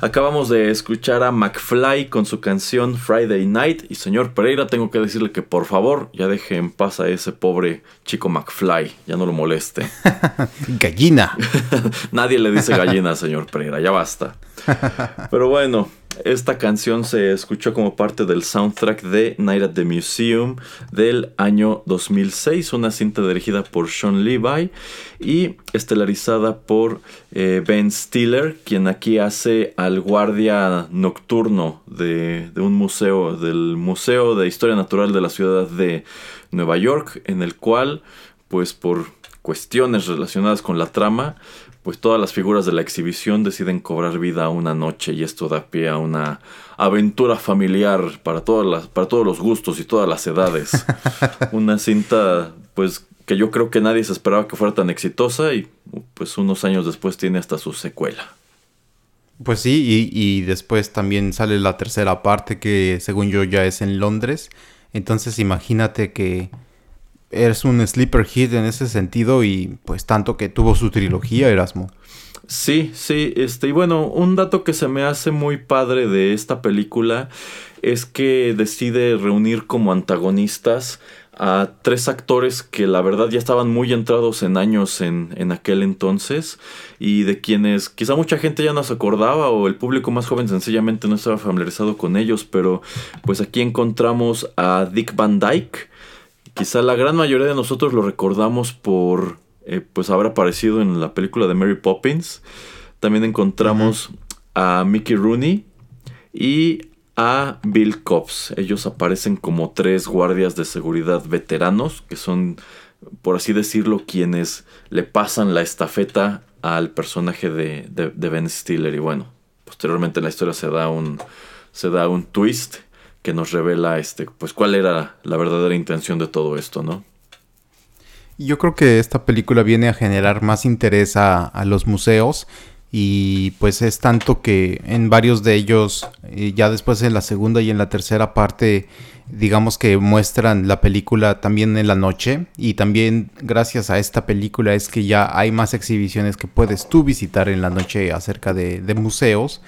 A: Acabamos de escuchar a McFly con su canción Friday Night. Y señor Pereira, tengo que decirle que por favor ya deje en paz a ese pobre chico McFly. Ya no lo moleste. (laughs)
B: Gallina. (laughs)
A: Nadie le dice gallina, señor Pereira. Ya basta. (laughs) Pero bueno, esta canción se escuchó como parte del soundtrack de Night at the Museum del año 2006, una cinta dirigida por Sean Levi y estelarizada por eh, Ben Stiller, quien aquí hace al guardia nocturno de, de un museo, del Museo de Historia Natural de la ciudad de Nueva York, en el cual, pues por cuestiones relacionadas con la trama, pues todas las figuras de la exhibición deciden cobrar vida una noche y esto da pie a una aventura familiar para, todas las, para todos los gustos y todas las edades. (laughs) una cinta pues que yo creo que nadie se esperaba que fuera tan exitosa y pues unos años después tiene hasta su secuela.
B: Pues sí, y, y después también sale la tercera parte que según yo ya es en Londres. Entonces imagínate que eres un sleeper hit en ese sentido y pues tanto que tuvo su trilogía Erasmo.
A: Sí, sí, este, y bueno, un dato que se me hace muy padre de esta película es que decide reunir como antagonistas a tres actores que la verdad ya estaban muy entrados en años en, en, aquel entonces y de quienes quizá mucha gente ya no se acordaba o el público más joven sencillamente no estaba familiarizado con ellos, pero pues aquí encontramos a Dick Van Dyke. Quizá la gran mayoría de nosotros lo recordamos por eh, pues haber aparecido en la película de Mary Poppins. También encontramos uh -huh. a Mickey Rooney y a Bill Cobbs. Ellos aparecen como tres guardias de seguridad veteranos, que son, por así decirlo, quienes le pasan la estafeta al personaje de, de, de Ben Stiller. Y bueno, posteriormente en la historia se da un, se da un twist que nos revela este, pues cuál era la verdadera intención de todo esto, ¿no?
B: Yo creo que esta película viene a generar más interés a, los museos y pues es tanto que en varios de ellos, eh, ya después en la segunda y en la tercera parte, digamos que muestran la película también en la noche y también gracias a esta película es que ya hay más exhibiciones que puedes tú visitar en la noche acerca de, de museos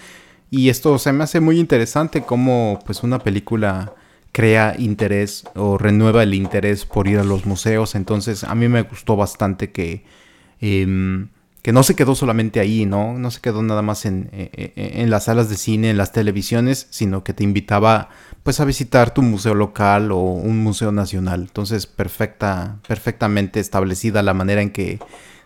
B: y esto se me hace muy interesante como pues una película crea interés o renueva el interés por ir a los museos entonces a mí me gustó bastante que eh, que no se quedó solamente ahí, ¿no? No se quedó nada más en, en, en, las salas de cine, en las televisiones, sino que te invitaba pues a visitar tu museo local o un museo nacional. Entonces, perfecta, perfectamente establecida la manera en que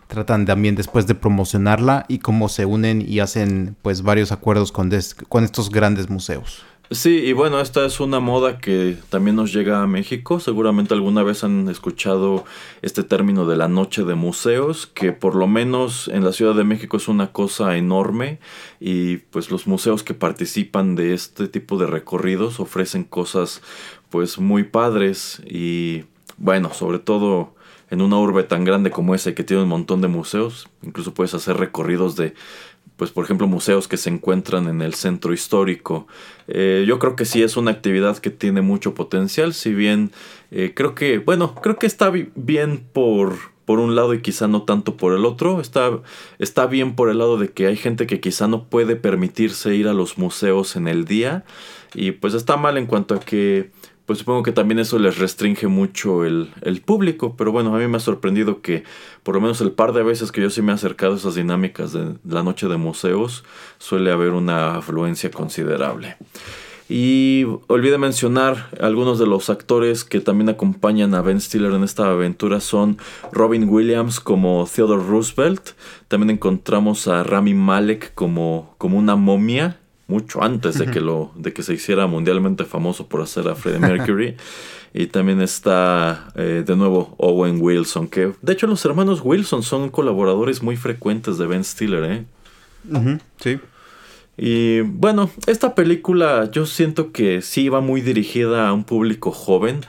B: tratan también después de promocionarla y cómo se unen y hacen pues varios acuerdos con, con estos grandes museos.
A: Sí, y bueno, esta es una moda que también nos llega a México. Seguramente alguna vez han escuchado este término de la noche de museos, que por lo menos en la Ciudad de México es una cosa enorme y pues los museos que participan de este tipo de recorridos ofrecen cosas pues muy padres y bueno, sobre todo en una urbe tan grande como esa que tiene un montón de museos, incluso puedes hacer recorridos de pues por ejemplo museos que se encuentran en el centro histórico. Eh, yo creo que sí es una actividad que tiene mucho potencial, si bien eh, creo que, bueno, creo que está bien por, por un lado y quizá no tanto por el otro. Está, está bien por el lado de que hay gente que quizá no puede permitirse ir a los museos en el día y pues está mal en cuanto a que pues supongo que también eso les restringe mucho el, el, público, pero bueno, a mí me ha sorprendido que por lo menos el par de veces que yo sí me he acercado a esas dinámicas de la noche de museos, suele haber una afluencia considerable. Y olvidé mencionar algunos de los actores que también acompañan a Ben Stiller en esta aventura son Robin Williams como Theodore Roosevelt, también encontramos a Rami Malek como, como una momia, mucho antes de que lo de que se hiciera mundialmente famoso por hacer a Freddie Mercury. (laughs) Y también está eh, de nuevo Owen Wilson que de hecho los hermanos Wilson son colaboradores muy frecuentes de Ben Stiller ¿eh?
B: Uh -huh, sí.
A: Y bueno esta película yo siento que sí va muy dirigida a un público joven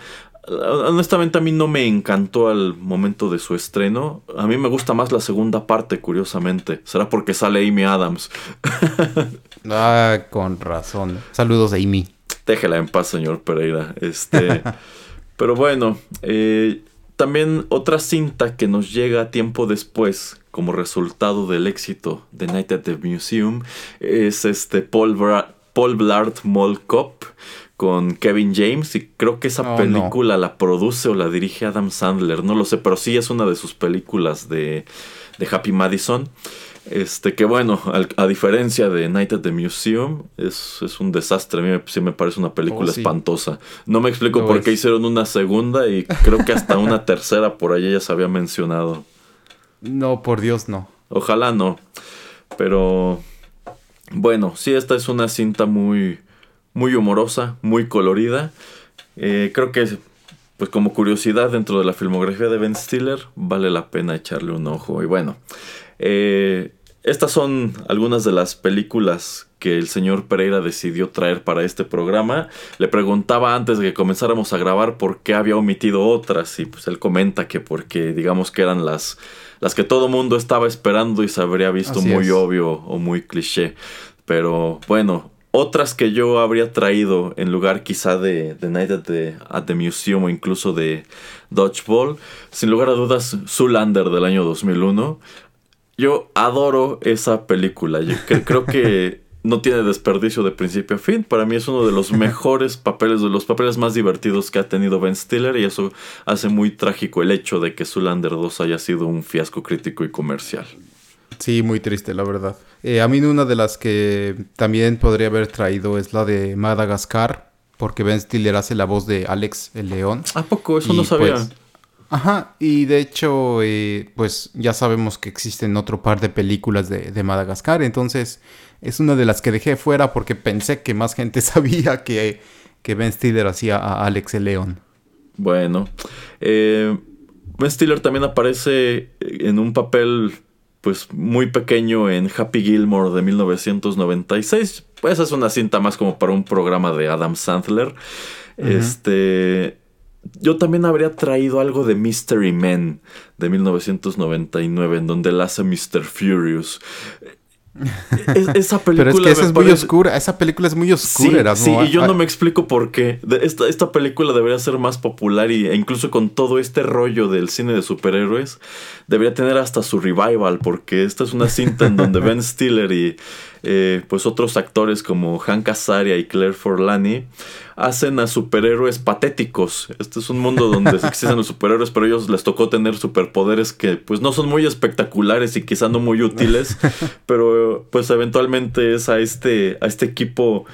A: honestamente a mí no me encantó al momento de su estreno. A mí me gusta más la segunda parte, curiosamente. Será porque sale Amy Adams. (laughs)
B: ah, con razón. Saludos a Amy.
A: Déjela en paz, señor Pereira. Este, (laughs) pero bueno, eh, también otra cinta que nos llega tiempo después como resultado del éxito de Night at the Museum es este Paul, Bra Paul Blart Mall Cop con Kevin James y creo que esa oh, película no. la produce o la dirige Adam Sandler, no lo sé, pero sí es una de sus películas de, de Happy Madison. Este, que bueno, al, a diferencia de Night at the Museum, es, es un desastre. A mí sí me parece una película oh, sí. espantosa. No me explico no por es. qué hicieron una segunda y creo que hasta una (laughs) tercera por allá ya se había mencionado.
B: No, por Dios, no.
A: Ojalá no. Pero bueno, sí, esta es una cinta muy, muy humorosa, muy colorida. Eh, creo que, pues como curiosidad dentro de la filmografía de Ben Stiller, vale la pena echarle un ojo. Y bueno, eh, estas son algunas de las películas que el señor Pereira decidió traer para este programa. Le preguntaba antes de que comenzáramos a grabar por qué había omitido otras y pues él comenta que porque digamos que eran las, las que todo mundo estaba esperando y se habría visto Así muy es. obvio o muy cliché. Pero bueno, otras que yo habría traído en lugar quizá de The Night at the, at the Museum o incluso de Dodgeball, sin lugar a dudas, Zoolander del año 2001. Yo adoro esa película. Yo cre- creo que (laughs) no tiene desperdicio de principio a fin. Para mí es uno de los (laughs) mejores papeles, de los papeles más divertidos que ha tenido Ben Stiller y eso hace muy trágico el hecho de que Zoolander 2 haya sido un fiasco crítico y comercial.
B: Sí, muy triste, la verdad. Eh, a mí una de las que también podría haber traído es la de Madagascar, porque Ben Stiller hace la voz de Alex el León.
A: ¿A poco? Eso
B: Y,
A: no sabía.
B: pues, ajá, y de hecho, eh, pues ya sabemos que existen otro par de películas de, de Madagascar, entonces es una de las que dejé fuera porque pensé que más gente (laughs) sabía que, que Ben Stiller hacía a Alex el León.
A: Bueno, eh, Ben Stiller también aparece en un papel pues muy pequeño en Happy Gilmore de 1996. Pues es una cinta más como para un programa de Adam Sandler. Este, yo también habría traído algo de Mystery Men de 1999 en donde él hace Mr. Furious. (laughs) Es- esa película
B: Pero es que esa muy oscura, esa película es muy
A: Sí,
B: oscura. Erasmo.
A: sí, y yo
B: Ah,
A: no me explico por qué. Esta, esta película debería ser más popular y, e incluso con todo este rollo del cine de superhéroes, debería tener hasta su revival, porque esta es una cinta en donde (laughs) Ben Stiller y eh, pues otros actores como Hank Azaria y Claire Forlani hacen a superhéroes patéticos. Este es un mundo donde existen los superhéroes, pero a ellos les tocó tener superpoderes que pues no son muy espectaculares y quizá no muy útiles, (laughs) pero pues eventualmente es a este, a este equipo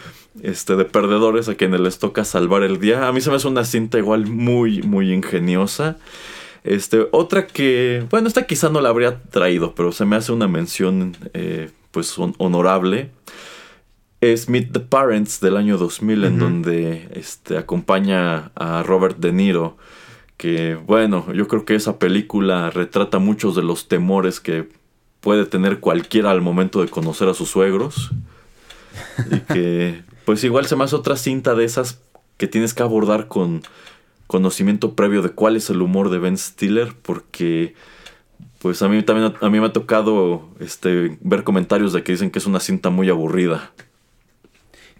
A: este, de perdedores a quienes les toca salvar el día. A mí se me hace una cinta igual muy, muy ingeniosa. Este, otra que, bueno, esta quizá no la habría traído, pero se me hace una mención eh, pues hon- honorable. Es Meet the Parents del año 2000, en
B: Ujú.
A: donde este, acompaña a Robert De Niro. Que bueno, yo creo que esa película retrata muchos de los temores que puede tener cualquiera al momento de conocer a sus suegros. Y que, (laughs) pues igual se me hace otra cinta de esas que tienes que abordar con conocimiento previo de cuál es el humor de Ben Stiller, porque pues a mí también a mí me ha tocado este ver comentarios de que dicen que es una cinta muy aburrida.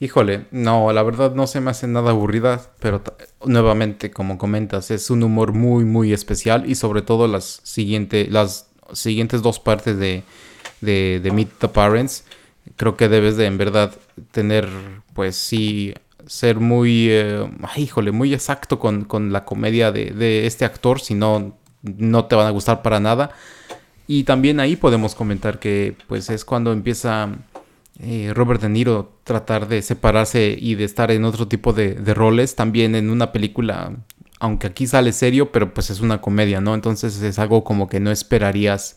B: Híjole, no, la verdad no se me hace nada aburrida, pero nuevamente, como comentas, es un humor muy, muy especial y sobre todo las, siguiente, las siguientes dos partes de, de, de Meet the Parents, creo que debes de en verdad tener, pues sí, ser muy, eh, híjole, muy exacto con, con la comedia de, de este actor, si no, no te van a gustar para nada. Y también ahí podemos comentar que pues es cuando empieza eh, Robert De Niro tratar de separarse y de estar en otro tipo de, roles, también en una película, aunque aquí sale serio, pero pues es una comedia, ¿no? Entonces es algo como que no esperarías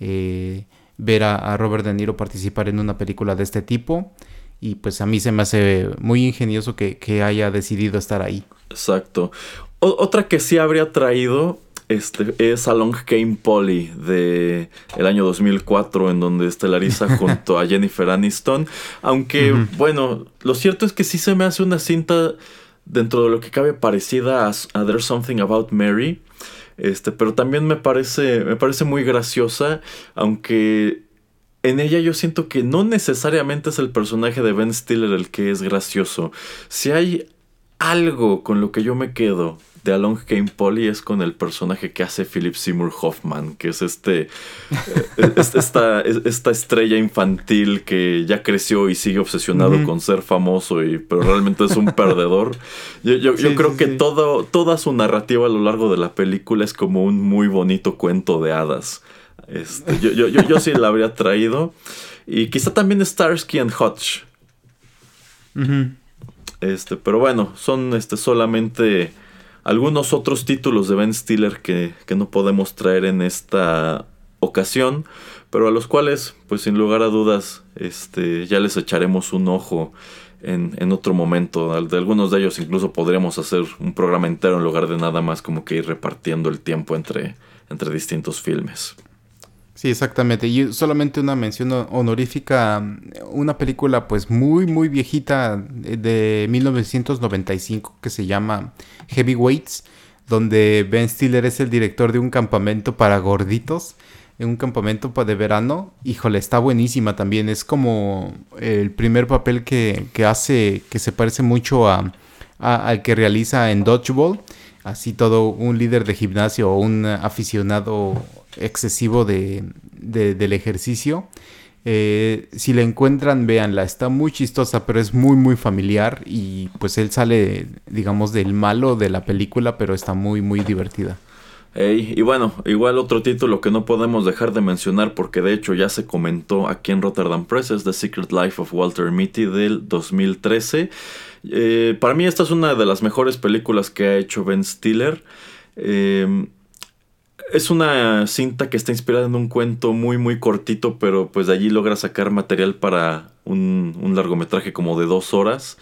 B: eh, ver a, Robert De Niro participar en una película de este tipo. Y pues a mí se me hace muy ingenioso que, haya decidido estar ahí.
A: Exacto. Otra que sí habría traído este, es Along Came Polly de el año 2004 en donde estelariza (laughs) junto a Jennifer Aniston. Aunque, bueno, lo cierto es que sí se me hace una cinta dentro de lo que cabe parecida a, a There's Something About Mary. Este, pero también me parece, me parece muy graciosa, aunque en ella yo siento que no necesariamente es el personaje de Ben Stiller el que es gracioso. Si hay algo con lo que yo me quedo de Along Came Polly es con el personaje que hace Philip Seymour Hoffman, que es este eh, es- esta, es- esta estrella infantil que ya creció y sigue obsesionado con ser famoso y pero realmente es un perdedor. Yo, yo- yo creo
B: sí,
A: que
B: sí.
A: todo, toda su narrativa a lo largo de la película es como un muy bonito cuento de hadas. Este, yo, yo, yo, yo sí la habría traído. Y quizá también Starsky and Hutch. Este, pero bueno, son este, solamente algunos otros títulos de Ben Stiller que, que no podemos traer en esta ocasión, pero a los cuales, pues sin lugar a dudas, este, ya les echaremos un ojo en, en otro momento. De algunos de ellos incluso podríamos hacer un programa entero en lugar de nada más como que ir repartiendo el tiempo entre, entre distintos filmes.
B: Sí, exactamente. Y solamente una mención ho- honorífica, una película pues muy, muy viejita de de 1995 que se llama Heavyweights, donde Ben Stiller es el director de un campamento para gorditos. en un campamento pa- de verano. Híjole, está buenísima también. Es como el primer papel que, que hace, que se parece mucho a, a- al que realiza en Dodgeball. Así todo un líder de gimnasio o un aficionado excesivo de, de- del ejercicio. Eh, si la encuentran, véanla. Está muy chistosa, pero es muy, muy familiar. Y pues él sale, digamos, del malo de la película, pero está muy, muy divertida.
A: Y bueno, igual otro título que no podemos dejar de mencionar porque de hecho ya se comentó aquí en Rotterdam Press es The Secret Life of Walter Mitty del 2013. Eh, para mí esta es una de las mejores películas que ha hecho Ben Stiller. Eh, es una cinta que está inspirada en un cuento muy muy cortito, pero pues de allí logra sacar material para un, largometraje como de dos horas.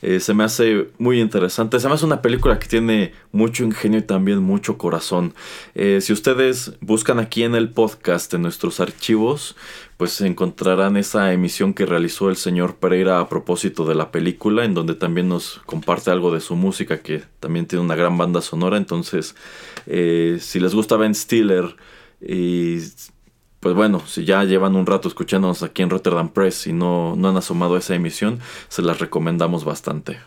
A: Eh, se me hace muy interesante. Se una película que tiene mucho ingenio y también mucho corazón. Eh, si ustedes buscan aquí en el podcast, en nuestros archivos, pues encontrarán esa emisión que realizó el señor Pereira a propósito de la película, en donde también nos comparte algo de su música, que también tiene una gran banda sonora. Entonces, eh, si les gusta Ben Stiller y pues bueno, si ya llevan un rato escuchándonos aquí en Rotterdam Press y no, no han asomado a esa emisión, se las recomendamos bastante.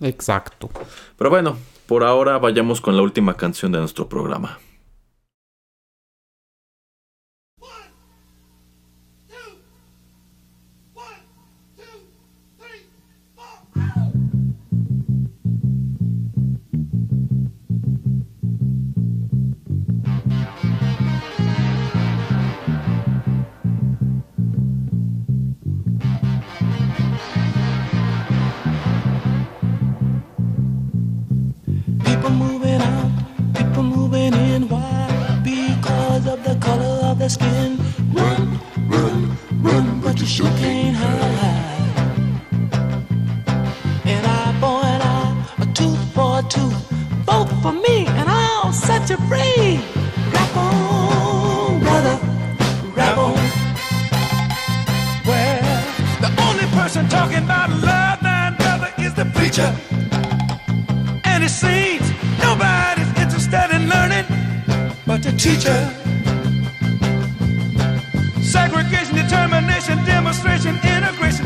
B: Exacto.
A: Pero bueno, por ahora vayamos con la última canción de nuestro programa.
D: Skin. Run, run, run, but you sure can't hide. An eye for an eye, a tooth for a tooth. Vote for me, and I'll set you free. Rap on, brother, rap on. Well, the only person talking about love, nine brother, is the preacher. And it seems nobody's interested in learning but the teacher. Determination, demonstration, integration,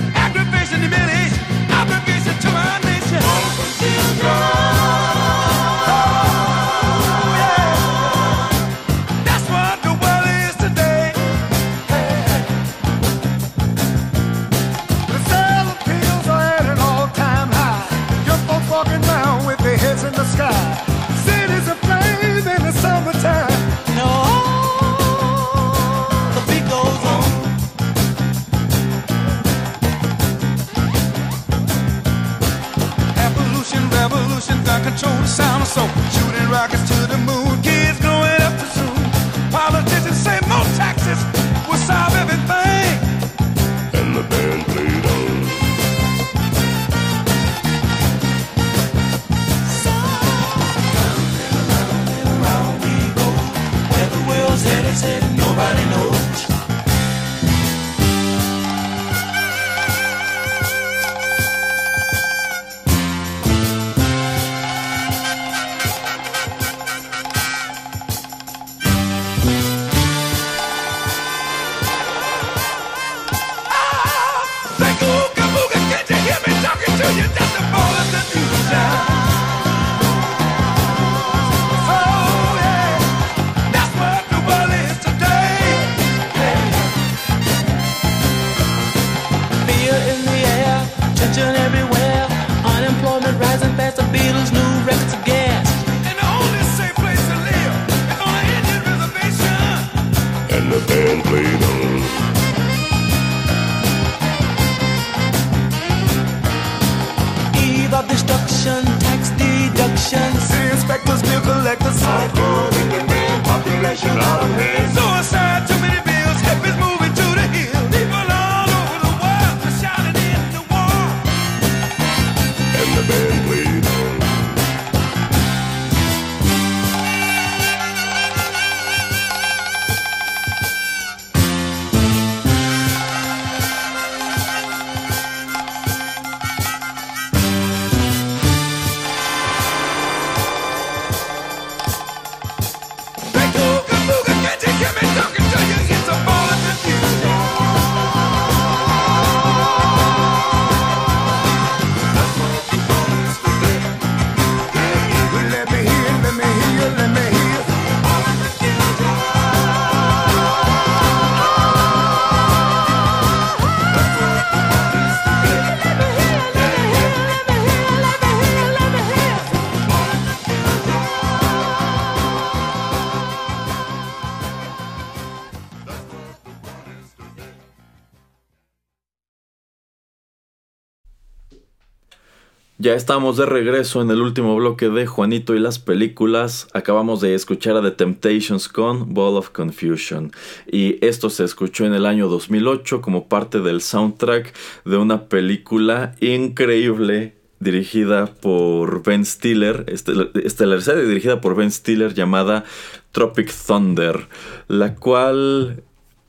A: Ya estamos de regreso en el último bloque de Juanito y las películas. Acabamos de escuchar a The Temptations con Ball of Confusion. Y esto se escuchó en el año 2008 como parte del soundtrack de una película increíble dirigida por Ben Stiller, estelarizada y dirigida por Ben Stiller llamada Tropic Thunder, la cual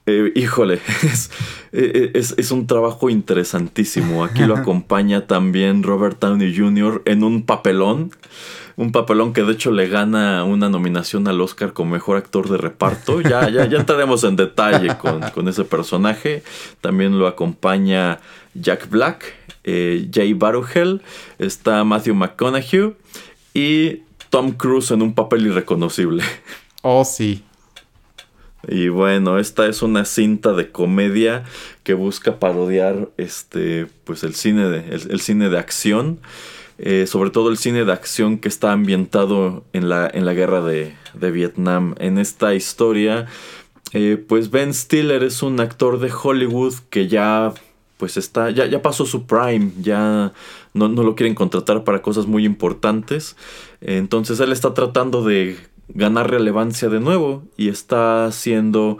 A: eh, híjole, (laughs) eh, es, es, un trabajo interesantísimo. Aquí lo (laughs) acompaña también Robert Downey Jr. en un papelón. Un papelón que de hecho le gana una nominación al Oscar como mejor actor de reparto. Ya, ya, ya entraremos en detalle con, ese personaje. También lo acompaña Jack Black, eh, Jay Baruchel, está Matthew McConaughey y Tom Cruise en un papel irreconocible.
B: Oh, sí.
A: Y bueno, esta es una cinta de comedia que busca parodiar este, pues el cine de, el, cine de acción. Eh, sobre todo el cine de acción que está ambientado en la, en la guerra de, Vietnam. En esta historia, eh, pues Ben Stiller es un actor de Hollywood que ya pues está, ya, ya pasó su prime, ya no, no, lo quieren contratar para cosas muy importantes. Entonces él está tratando de ganar relevancia de nuevo y está haciendo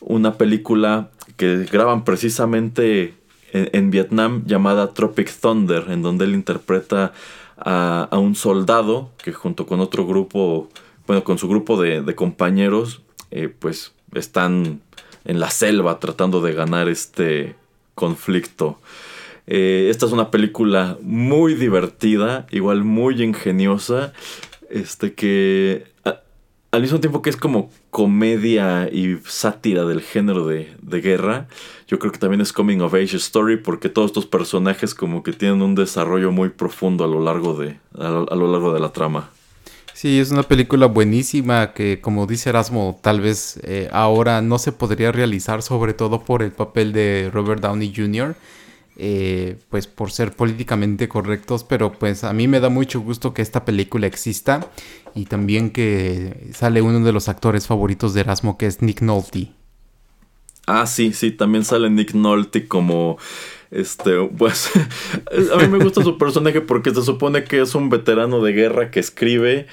A: una película que graban precisamente en, Vietnam llamada Tropic Thunder, en donde él interpreta a, un soldado que junto con otro grupo, bueno, con su grupo de, compañeros, eh, pues están en la selva tratando de ganar este conflicto. Eh, esta es una película muy divertida, igual muy ingeniosa, este que al mismo tiempo que es como comedia y sátira del género de, guerra, yo creo que también es coming of age story porque todos estos personajes como que tienen un desarrollo muy profundo a lo largo de, a lo, largo de la trama.
B: Sí, es una película buenísima que, como dice Erasmo, tal vez eh, ahora no se podría realizar, sobre todo por el papel de Robert Downey Jr., eh, pues por ser políticamente correctos, pero pues a mí me da mucho gusto que esta película exista y también que sale uno de los actores favoritos de Erasmo que es Nick Nolte.
A: Ah, sí, sí, también sale Nick Nolte como este, pues (laughs) a mí me gusta su personaje porque se supone que es un veterano de guerra que escribe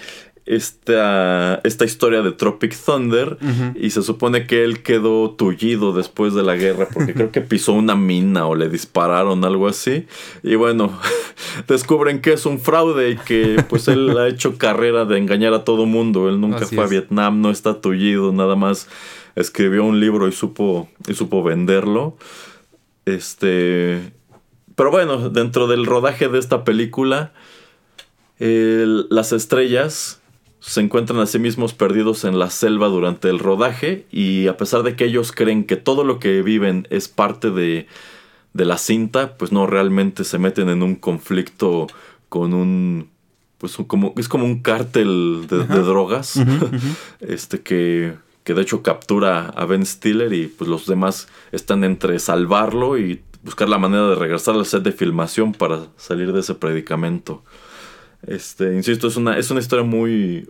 A: esta, esta historia de Tropic Thunder y se supone que él quedó tullido después de la guerra porque creo que pisó una mina o le dispararon algo así. Y bueno (laughs) descubren que es un fraude y que pues él ha hecho carrera de engañar a todo mundo. Él nunca fue a Vietnam no está tullido nada más escribió un libro y supo y supo venderlo. Este pero bueno dentro del rodaje de esta película las estrellas se encuentran a sí mismos perdidos en la selva durante el rodaje y a pesar de que ellos creen que todo lo que viven es parte de, de la cinta, pues no realmente se meten en un conflicto con un pues como es como un cártel de, drogas (laughs) este que que de hecho captura a Ben Stiller y pues los demás están entre salvarlo y buscar la manera de regresar al set de filmación para salir de ese predicamento. Este, insisto, es una, es una historia muy,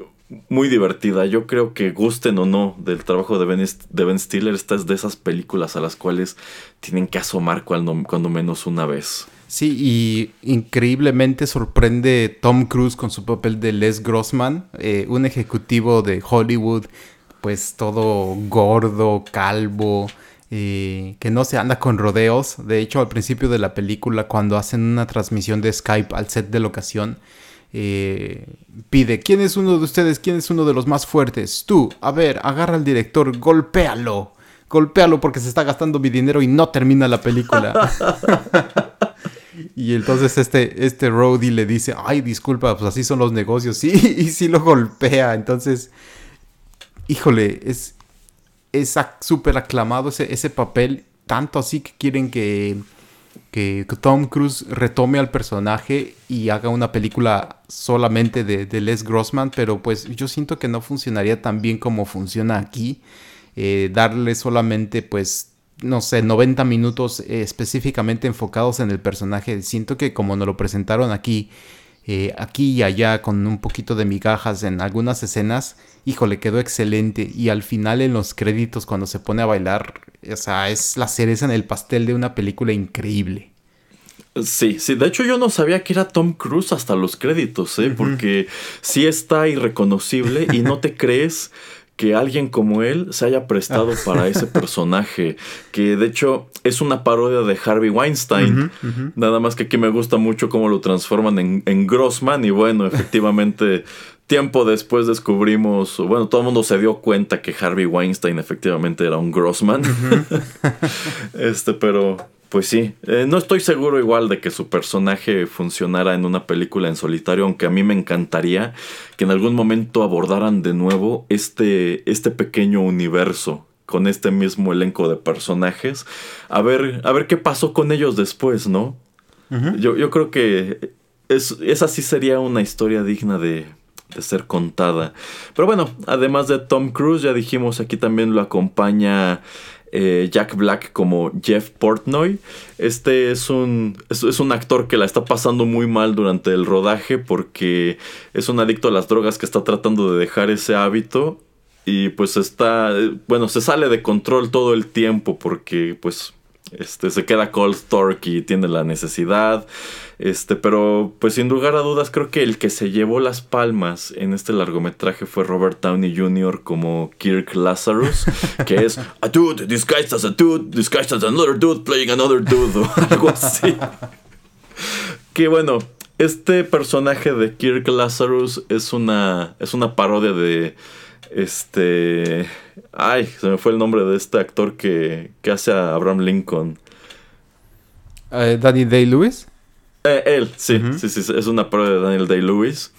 A: muy divertida. Yo creo que gusten o no del trabajo de Ben, de ben Stiller, esta es de esas películas a las cuales tienen que asomar cuando, menos una vez.
B: Sí, y increíblemente sorprende Tom Cruise con su papel de Les Grossman, eh, un ejecutivo de Hollywood, pues todo gordo, calvo, eh, que no se anda con rodeos. De hecho, al principio de la película, cuando hacen una transmisión de Skype al set de locación, eh, pide, ¿quién es uno de ustedes? ¿Quién es uno de los más fuertes? Tú, a ver, agarra al director, golpéalo. Golpéalo porque se está gastando mi dinero y no termina la película. (laughs) y entonces este, este le dice, ay, disculpa, pues así son los negocios. (laughs) Sí, y sí lo golpea. Entonces, híjole, es súper aclamado ese, ese papel. Tanto así que quieren que que Tom Cruise retome al personaje y haga una película solamente de, Les Grossman, pero pues yo siento que no funcionaría tan bien como funciona aquí. Eh, darle solamente pues no sé, 90 minutos eh, específicamente enfocados en el personaje. Siento que como nos lo presentaron aquí, eh, aquí y allá con un poquito de migajas en algunas escenas, híjole, quedó excelente. Y al final en los créditos cuando se pone a bailar, o sea, es la cereza en el pastel de una película increíble.
A: Sí, sí, de hecho yo no sabía que era Tom Cruise hasta los créditos, ¿eh? porque sí está irreconocible y no te crees que alguien como él se haya prestado para ese personaje, que de hecho es una parodia de Harvey Weinstein, nada más que aquí me gusta mucho cómo lo transforman en, en Grossman y bueno, efectivamente tiempo después descubrimos, bueno, todo el mundo se dio cuenta que Harvey Weinstein efectivamente era un Grossman, (laughs) este, pero pues sí, eh, no estoy seguro igual de que su personaje funcionara en una película en solitario, aunque a mí me encantaría que en algún momento abordaran de nuevo este, este pequeño universo con este mismo elenco de personajes. A ver, a ver qué pasó con ellos después, ¿no? yo, yo, creo que es, esa sí sería una historia digna de, de ser contada. Pero bueno, además de Tom Cruise, ya dijimos aquí también lo acompaña eh, Jack Black como Jeff Portnoy. Este es un, es, un actor que la está pasando muy mal durante el rodaje porque es un adicto a las drogas que está tratando de dejar ese hábito y pues está, bueno, se sale de control todo el tiempo porque pues este, se queda cold stork y tiene la necesidad. Este, pero pues sin lugar a dudas creo que el que se llevó las palmas en este largometraje fue Robert Downey Jr. como Kirk Lazarus, (laughs) que es a dude disguised as a dude, disguised as another dude playing another dude o (laughs) algo así. que bueno, este personaje de Kirk Lazarus es una es una parodia de este ay, se me fue el nombre de este actor que, que hace a Abraham Lincoln.
B: Uh, Danny Day-Lewis.
A: Eh, él, sí, sí, sí, es una prueba de Daniel Day-Lewis.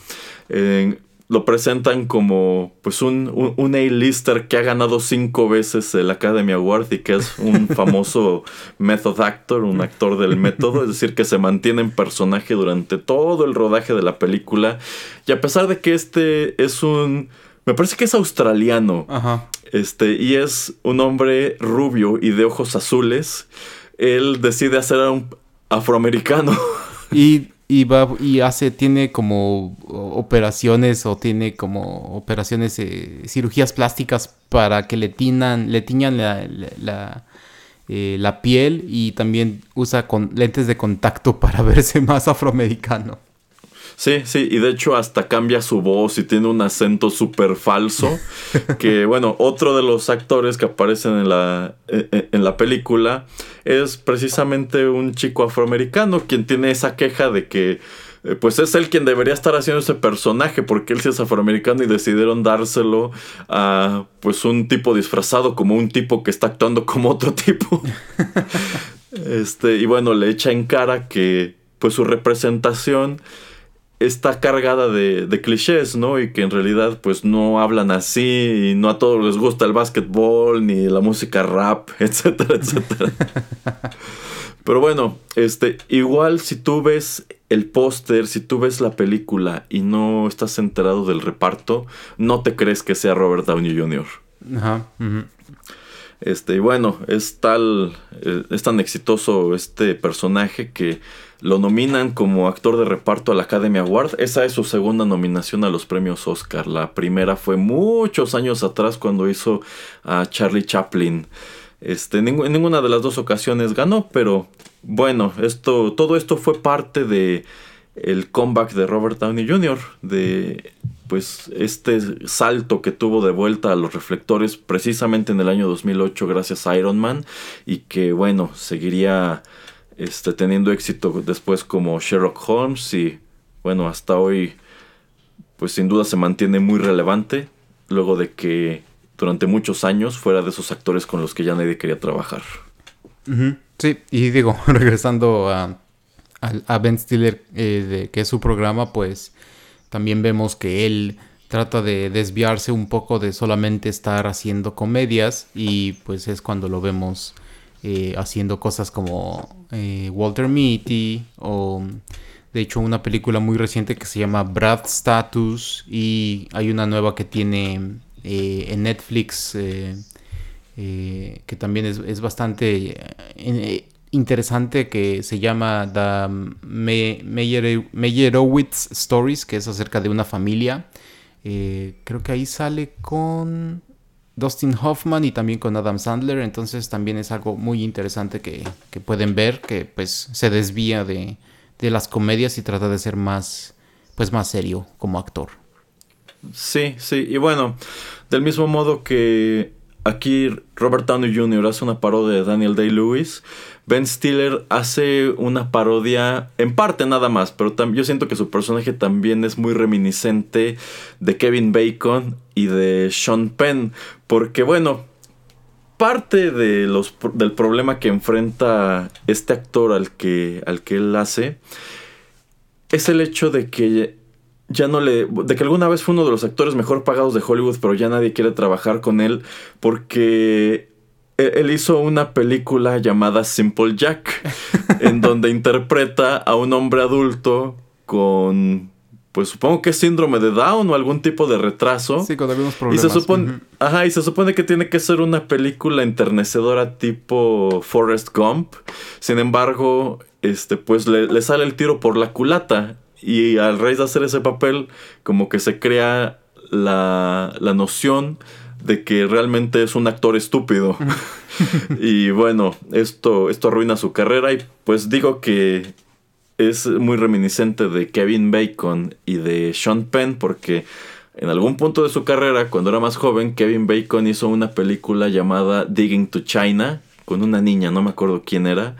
A: lo presentan como pues un, un, A-lister que ha ganado cinco veces el Academy Award y que es un (laughs) famoso method actor, un actor del método, es decir, que se mantiene en personaje durante todo el rodaje de la película. Y a pesar de que este es un... Me parece que es australiano. Este, y es un hombre rubio y de ojos azules. Él decide hacer a un afroamericano. (laughs)
B: Y, y, va, y hace, tiene como operaciones o tiene como operaciones, eh, cirugías plásticas para que le tinan, le tiñan la, la, eh, la, piel y también usa con, lentes de contacto (laughs) para verse más afroamericano.
A: Sí, sí, y de hecho hasta cambia su voz y tiene un acento súper falso. (laughs) que bueno, otro de los actores que aparecen en la, e, e, en la película es precisamente un chico afroamericano quien tiene esa queja de que eh, pues es él quien debería estar haciendo ese personaje porque él sí es afroamericano y decidieron dárselo a pues un tipo disfrazado como un tipo que está actuando como otro tipo. (laughs) este, y bueno, le echa en cara que pues su representación está cargada de, de, clichés, ¿no? Y que en realidad pues no hablan así y no a todos les gusta el básquetbol ni la música rap, (laughs) etcétera, etcétera. Pero bueno, este, igual si tú ves el póster, si tú ves la película y no estás enterado del reparto, no te crees que sea Robert Downey Jr. Ajá. Este, y bueno, es tal, eh, es tan exitoso este personaje que lo nominan como actor de reparto a la Academy Award. Esa es su segunda nominación a los premios Oscar. La primera fue muchos años atrás cuando hizo a Charlie Chaplin. Este, en ninguna de las dos ocasiones ganó, pero bueno, esto, todo esto fue parte de el comeback de Robert Downey Jr. de pues este salto que tuvo de vuelta a los reflectores precisamente en el año 2008 gracias a Iron Man y que bueno, seguiría este, teniendo éxito después como Sherlock Holmes y bueno, hasta hoy pues sin duda se mantiene muy relevante luego de que durante muchos años fuera de esos actores con los que ya nadie quería trabajar.
B: Sí, y digo, (laughs) regresando a, a, Ben Stiller, eh, de, que es su programa, pues también vemos que él trata de desviarse un poco de solamente estar haciendo comedias y pues es cuando lo vemos eh, haciendo cosas como eh, Walter Mitty o de hecho una película muy reciente que se llama Brad Status y hay una nueva que tiene eh, en Netflix que también es, bastante interesante que se llama The Meyerowitz Stories que es acerca de una familia. Creo que ahí sale con Dustin Hoffman y también con Adam Sandler. Entonces también es algo muy interesante que, que pueden ver, que pues se desvía de, de las comedias y trata de ser más, pues más serio como actor.
A: Sí, sí, y bueno, del mismo modo que aquí Robert Downey Jr. hace una parodia de Daniel Day-Lewis, Ben Stiller hace una parodia en parte nada más, pero yo siento que su personaje también es muy reminiscente de Kevin Bacon y de Sean Penn, porque bueno, parte de los, del problema que enfrenta este actor al que, al que él hace es el hecho de que ya no le. de que alguna vez fue uno de los actores mejor pagados de Hollywood, pero ya nadie quiere trabajar con él porque él hizo una película llamada Simple Jack, (laughs) en donde interpreta a un hombre adulto con. Pues supongo que es síndrome de Down o algún tipo de retraso.
B: Sí, con algunos problemas.
A: Y se supone, ajá, y se supone que tiene que ser una película enternecedora tipo Forrest Gump. Sin embargo, este, pues le, le sale el tiro por la culata. Y al raíz de hacer ese papel, como que se crea la, la noción de que realmente es un actor estúpido. (laughs) y bueno, esto, esto arruina su carrera y pues digo que es muy reminiscente de Kevin Bacon y de Sean Penn porque en algún punto de su carrera, cuando era más joven, Kevin Bacon hizo una película llamada Digging to China con una niña, no me acuerdo quién era.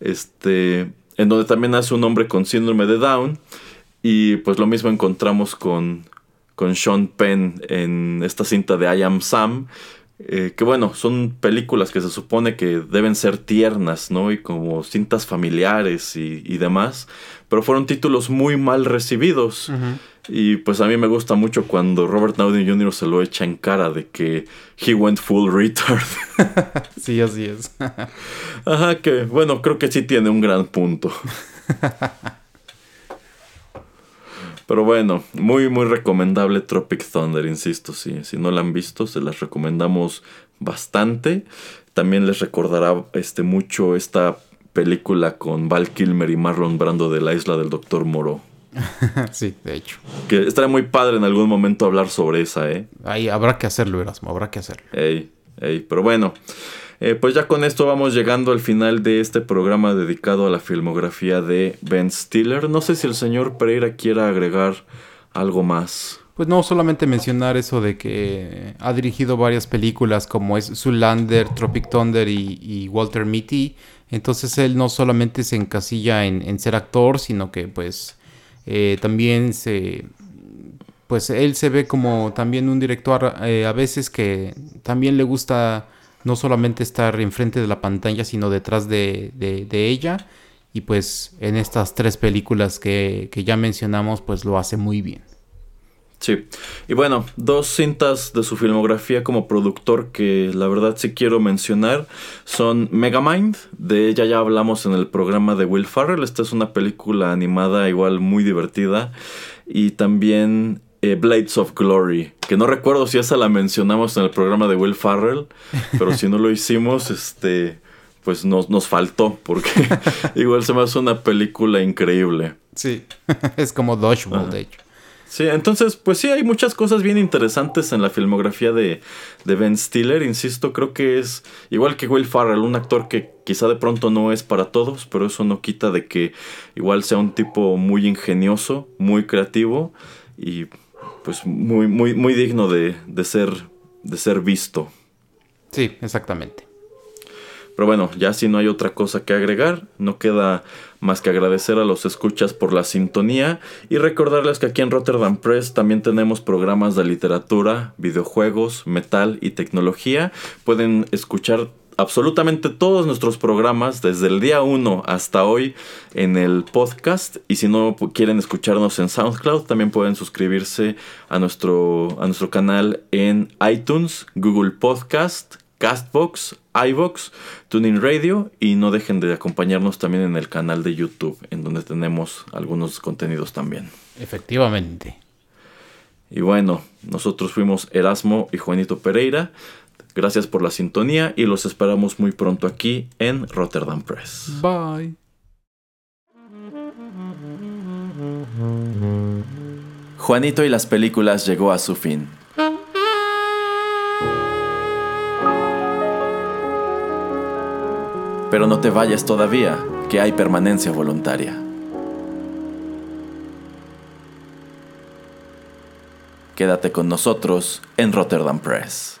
A: Este, en donde también hace un hombre con síndrome de Down. Y pues lo mismo encontramos con, con Sean Penn en esta cinta de I Am Sam. Eh, que bueno, son películas que se supone que deben ser tiernas, ¿no? Y como cintas familiares y, y demás. Pero fueron títulos muy mal recibidos. Y pues a mí me gusta mucho cuando Robert Downey Jr. se lo echa en cara de que he went full retard. (laughs)
B: sí, así es.
A: Ajá, que bueno, creo que sí tiene un gran punto. (laughs) Pero bueno, muy muy recomendable Tropic Thunder, insisto, si, si no la han visto, se las recomendamos bastante. También les recordará este mucho esta película con Val Kilmer y Marlon Brando de la isla del Doctor Moro. (laughs)
B: sí, de hecho.
A: Que estaría muy padre en algún momento hablar sobre esa, ¿eh?
B: Ahí habrá que hacerlo, Erasmo, habrá que hacerlo.
A: Ey, ey, pero bueno. Eh, pues ya con esto vamos llegando al final de este programa dedicado a la filmografía de Ben Stiller. No sé si el señor Pereira quiera agregar algo más.
B: Pues no, solamente mencionar eso de que ha dirigido varias películas como es Zoolander, Tropic Thunder y, Walter Mitty. Entonces él no solamente se encasilla en, ser actor, sino que pues eh, también se... Pues él se ve como también un director eh, a veces que también le gusta no solamente estar enfrente de la pantalla, sino detrás de, ella. Y pues en estas tres películas que, ya mencionamos, pues lo hace muy bien.
A: Sí, y bueno, dos cintas de su filmografía como productor que la verdad sí quiero mencionar son Megamind, de ella ya hablamos en el programa de Will Farrell, esta es una película animada igual muy divertida, y también eh, Blades of Glory, que no recuerdo si esa la mencionamos en el programa de Will Farrell, pero si no lo hicimos, este, pues nos, nos faltó, porque (laughs) igual se me hace una película increíble.
B: Sí, (laughs) es como Dodgeball, de hecho.
A: Sí, entonces, pues sí, hay muchas cosas bien interesantes en la filmografía de, de, Ben Stiller. Insisto, creo que es igual que Will Farrell, un actor que quizá de pronto no es para todos, pero eso no quita de que igual sea un tipo muy ingenioso, muy creativo y pues muy, muy, muy digno de, ser, de ser visto.
B: Sí, exactamente.
A: Pero bueno, ya si no hay otra cosa que agregar, no queda más que agradecer a los escuchas por la sintonía y recordarles que aquí en Rotterdam Press también tenemos programas de literatura, videojuegos, metal y tecnología. Pueden escuchar absolutamente todos nuestros programas desde el día 1 hasta hoy en el podcast y si no quieren escucharnos en SoundCloud también pueden suscribirse a nuestro, a nuestro canal en iTunes, Google Podcast, Castbox, iVox, Tuning Radio y no dejen de acompañarnos también en el canal de YouTube en donde tenemos algunos contenidos también.
B: Efectivamente.
A: Y bueno, nosotros fuimos Erasmo y Juanito Pereira. Gracias por la sintonía y los esperamos muy pronto aquí en Rotterdam Press.
B: Bye.
A: Juanito y las películas llegó a su fin. Pero no te vayas todavía, que hay permanencia voluntaria. Quédate con nosotros en Rotterdam Press.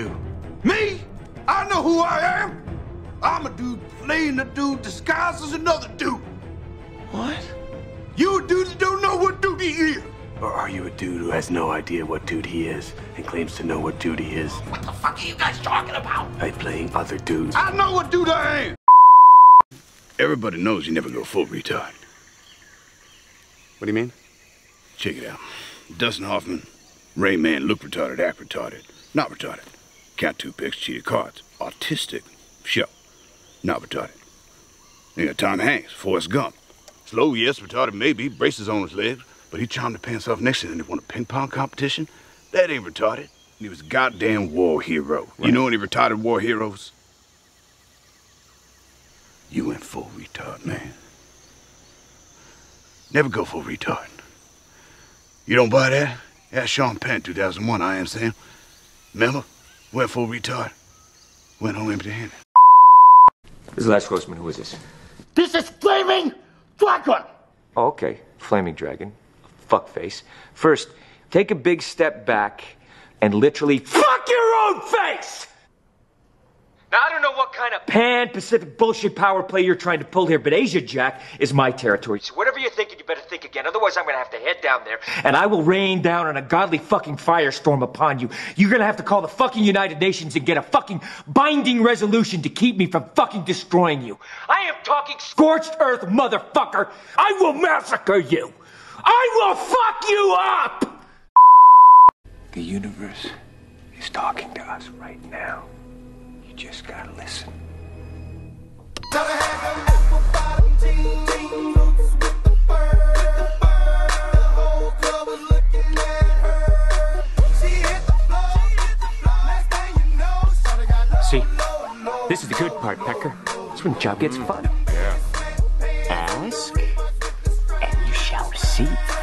E: You?
F: Me? I know who I am. I'm a dude playing a dude disguised as another dude.
E: What?
F: You a dude that don't know what dude he is.
E: Or are you a dude who has no idea what dude he is and claims to know what dude he is
F: What the fuck are you guys talking about?
E: by playing other dudes?
F: I know what dude I am. Everybody knows you never go full retard.
E: What do you mean?
F: Check it out. Dustin Hoffman, Rain Man, look retarded, act retarded, not retarded. Count two picks, cheated cards. Autistic, show, not retarded. You got Tom Hanks, Forrest Gump. Slow, yes, retarded maybe, braces on his legs, but he charmed the pants off next to him and won a ping pong competition. That ain't retarded. He was a goddamn war hero. You know any retarded war heroes? You went full retard, man. Never go full retard. You don't buy that? Ask Sean Penn, 2001, I am Sam. Remember? Went full retard. Went home empty handed.
G: This is Les Grossman. Who is this?
H: This is Flaming Dragon!
G: Oh, okay. Flaming Dragon. Fuckface. First, take a big step back and literally fuck your own face! Now, I don't know what kind of pan Pacific bullshit power play you're trying to pull here, but Asia Jack is my territory. So, whatever you're thinking, you better think again. Otherwise, I'm gonna have to head down there and I will rain down on a godly fucking firestorm upon you. You're gonna have to call the fucking United Nations and get a fucking binding resolution to keep me from fucking destroying you. I am talking scorched earth, motherfucker! I will massacre you! I will fuck you up! The universe is talking to us right now. You just gotta listen. See, this is the good part, Pecker. It's when the job gets fun. Yeah. Ask, and you shall receive.